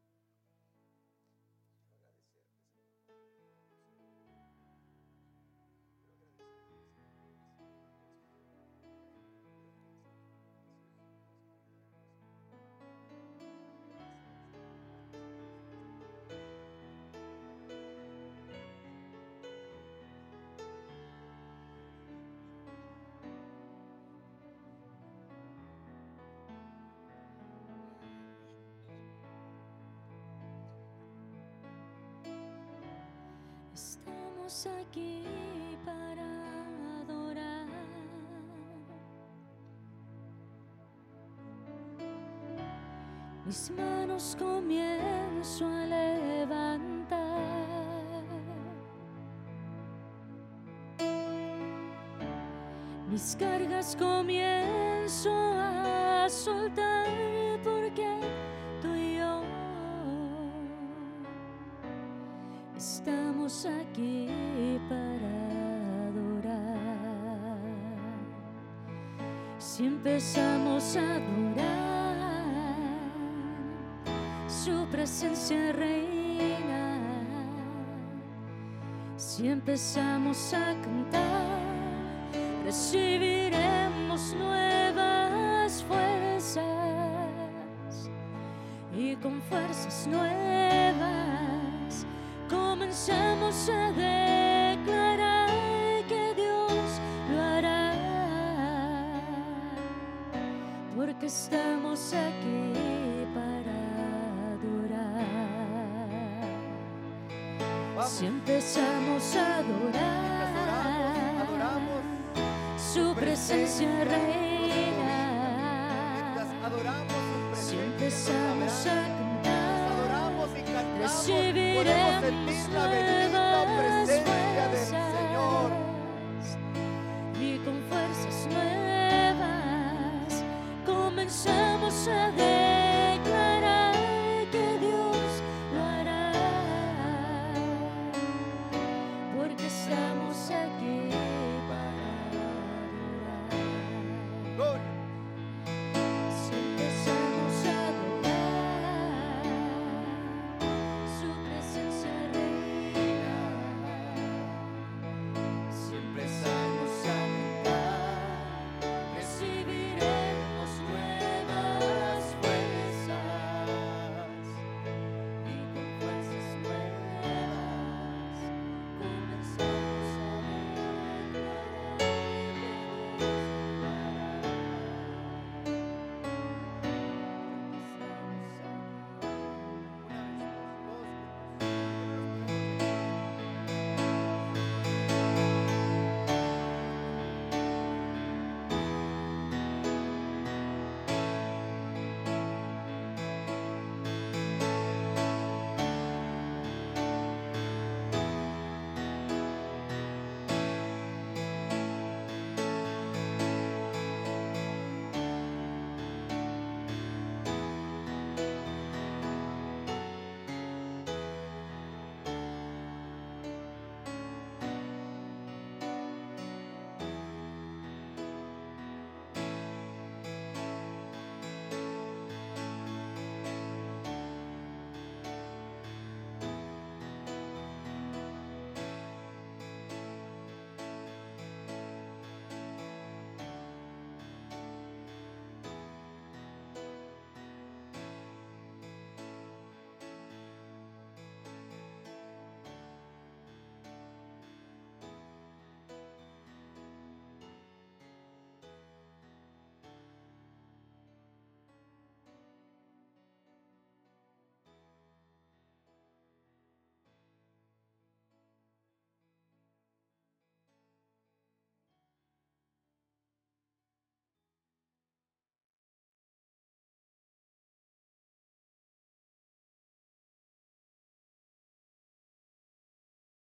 Aquí para adorar. Mis manos comienzo a levantar. Mis cargas comienzo a soltar Si empezamos a adorar, su presencia reina. Si empezamos a cantar, recibiremos nuevas fuerzas y con fuerzas nuevas comenzamos a estamos aquí para adorar. Si empezamos a adorar, su presencia reina. vamos seguir.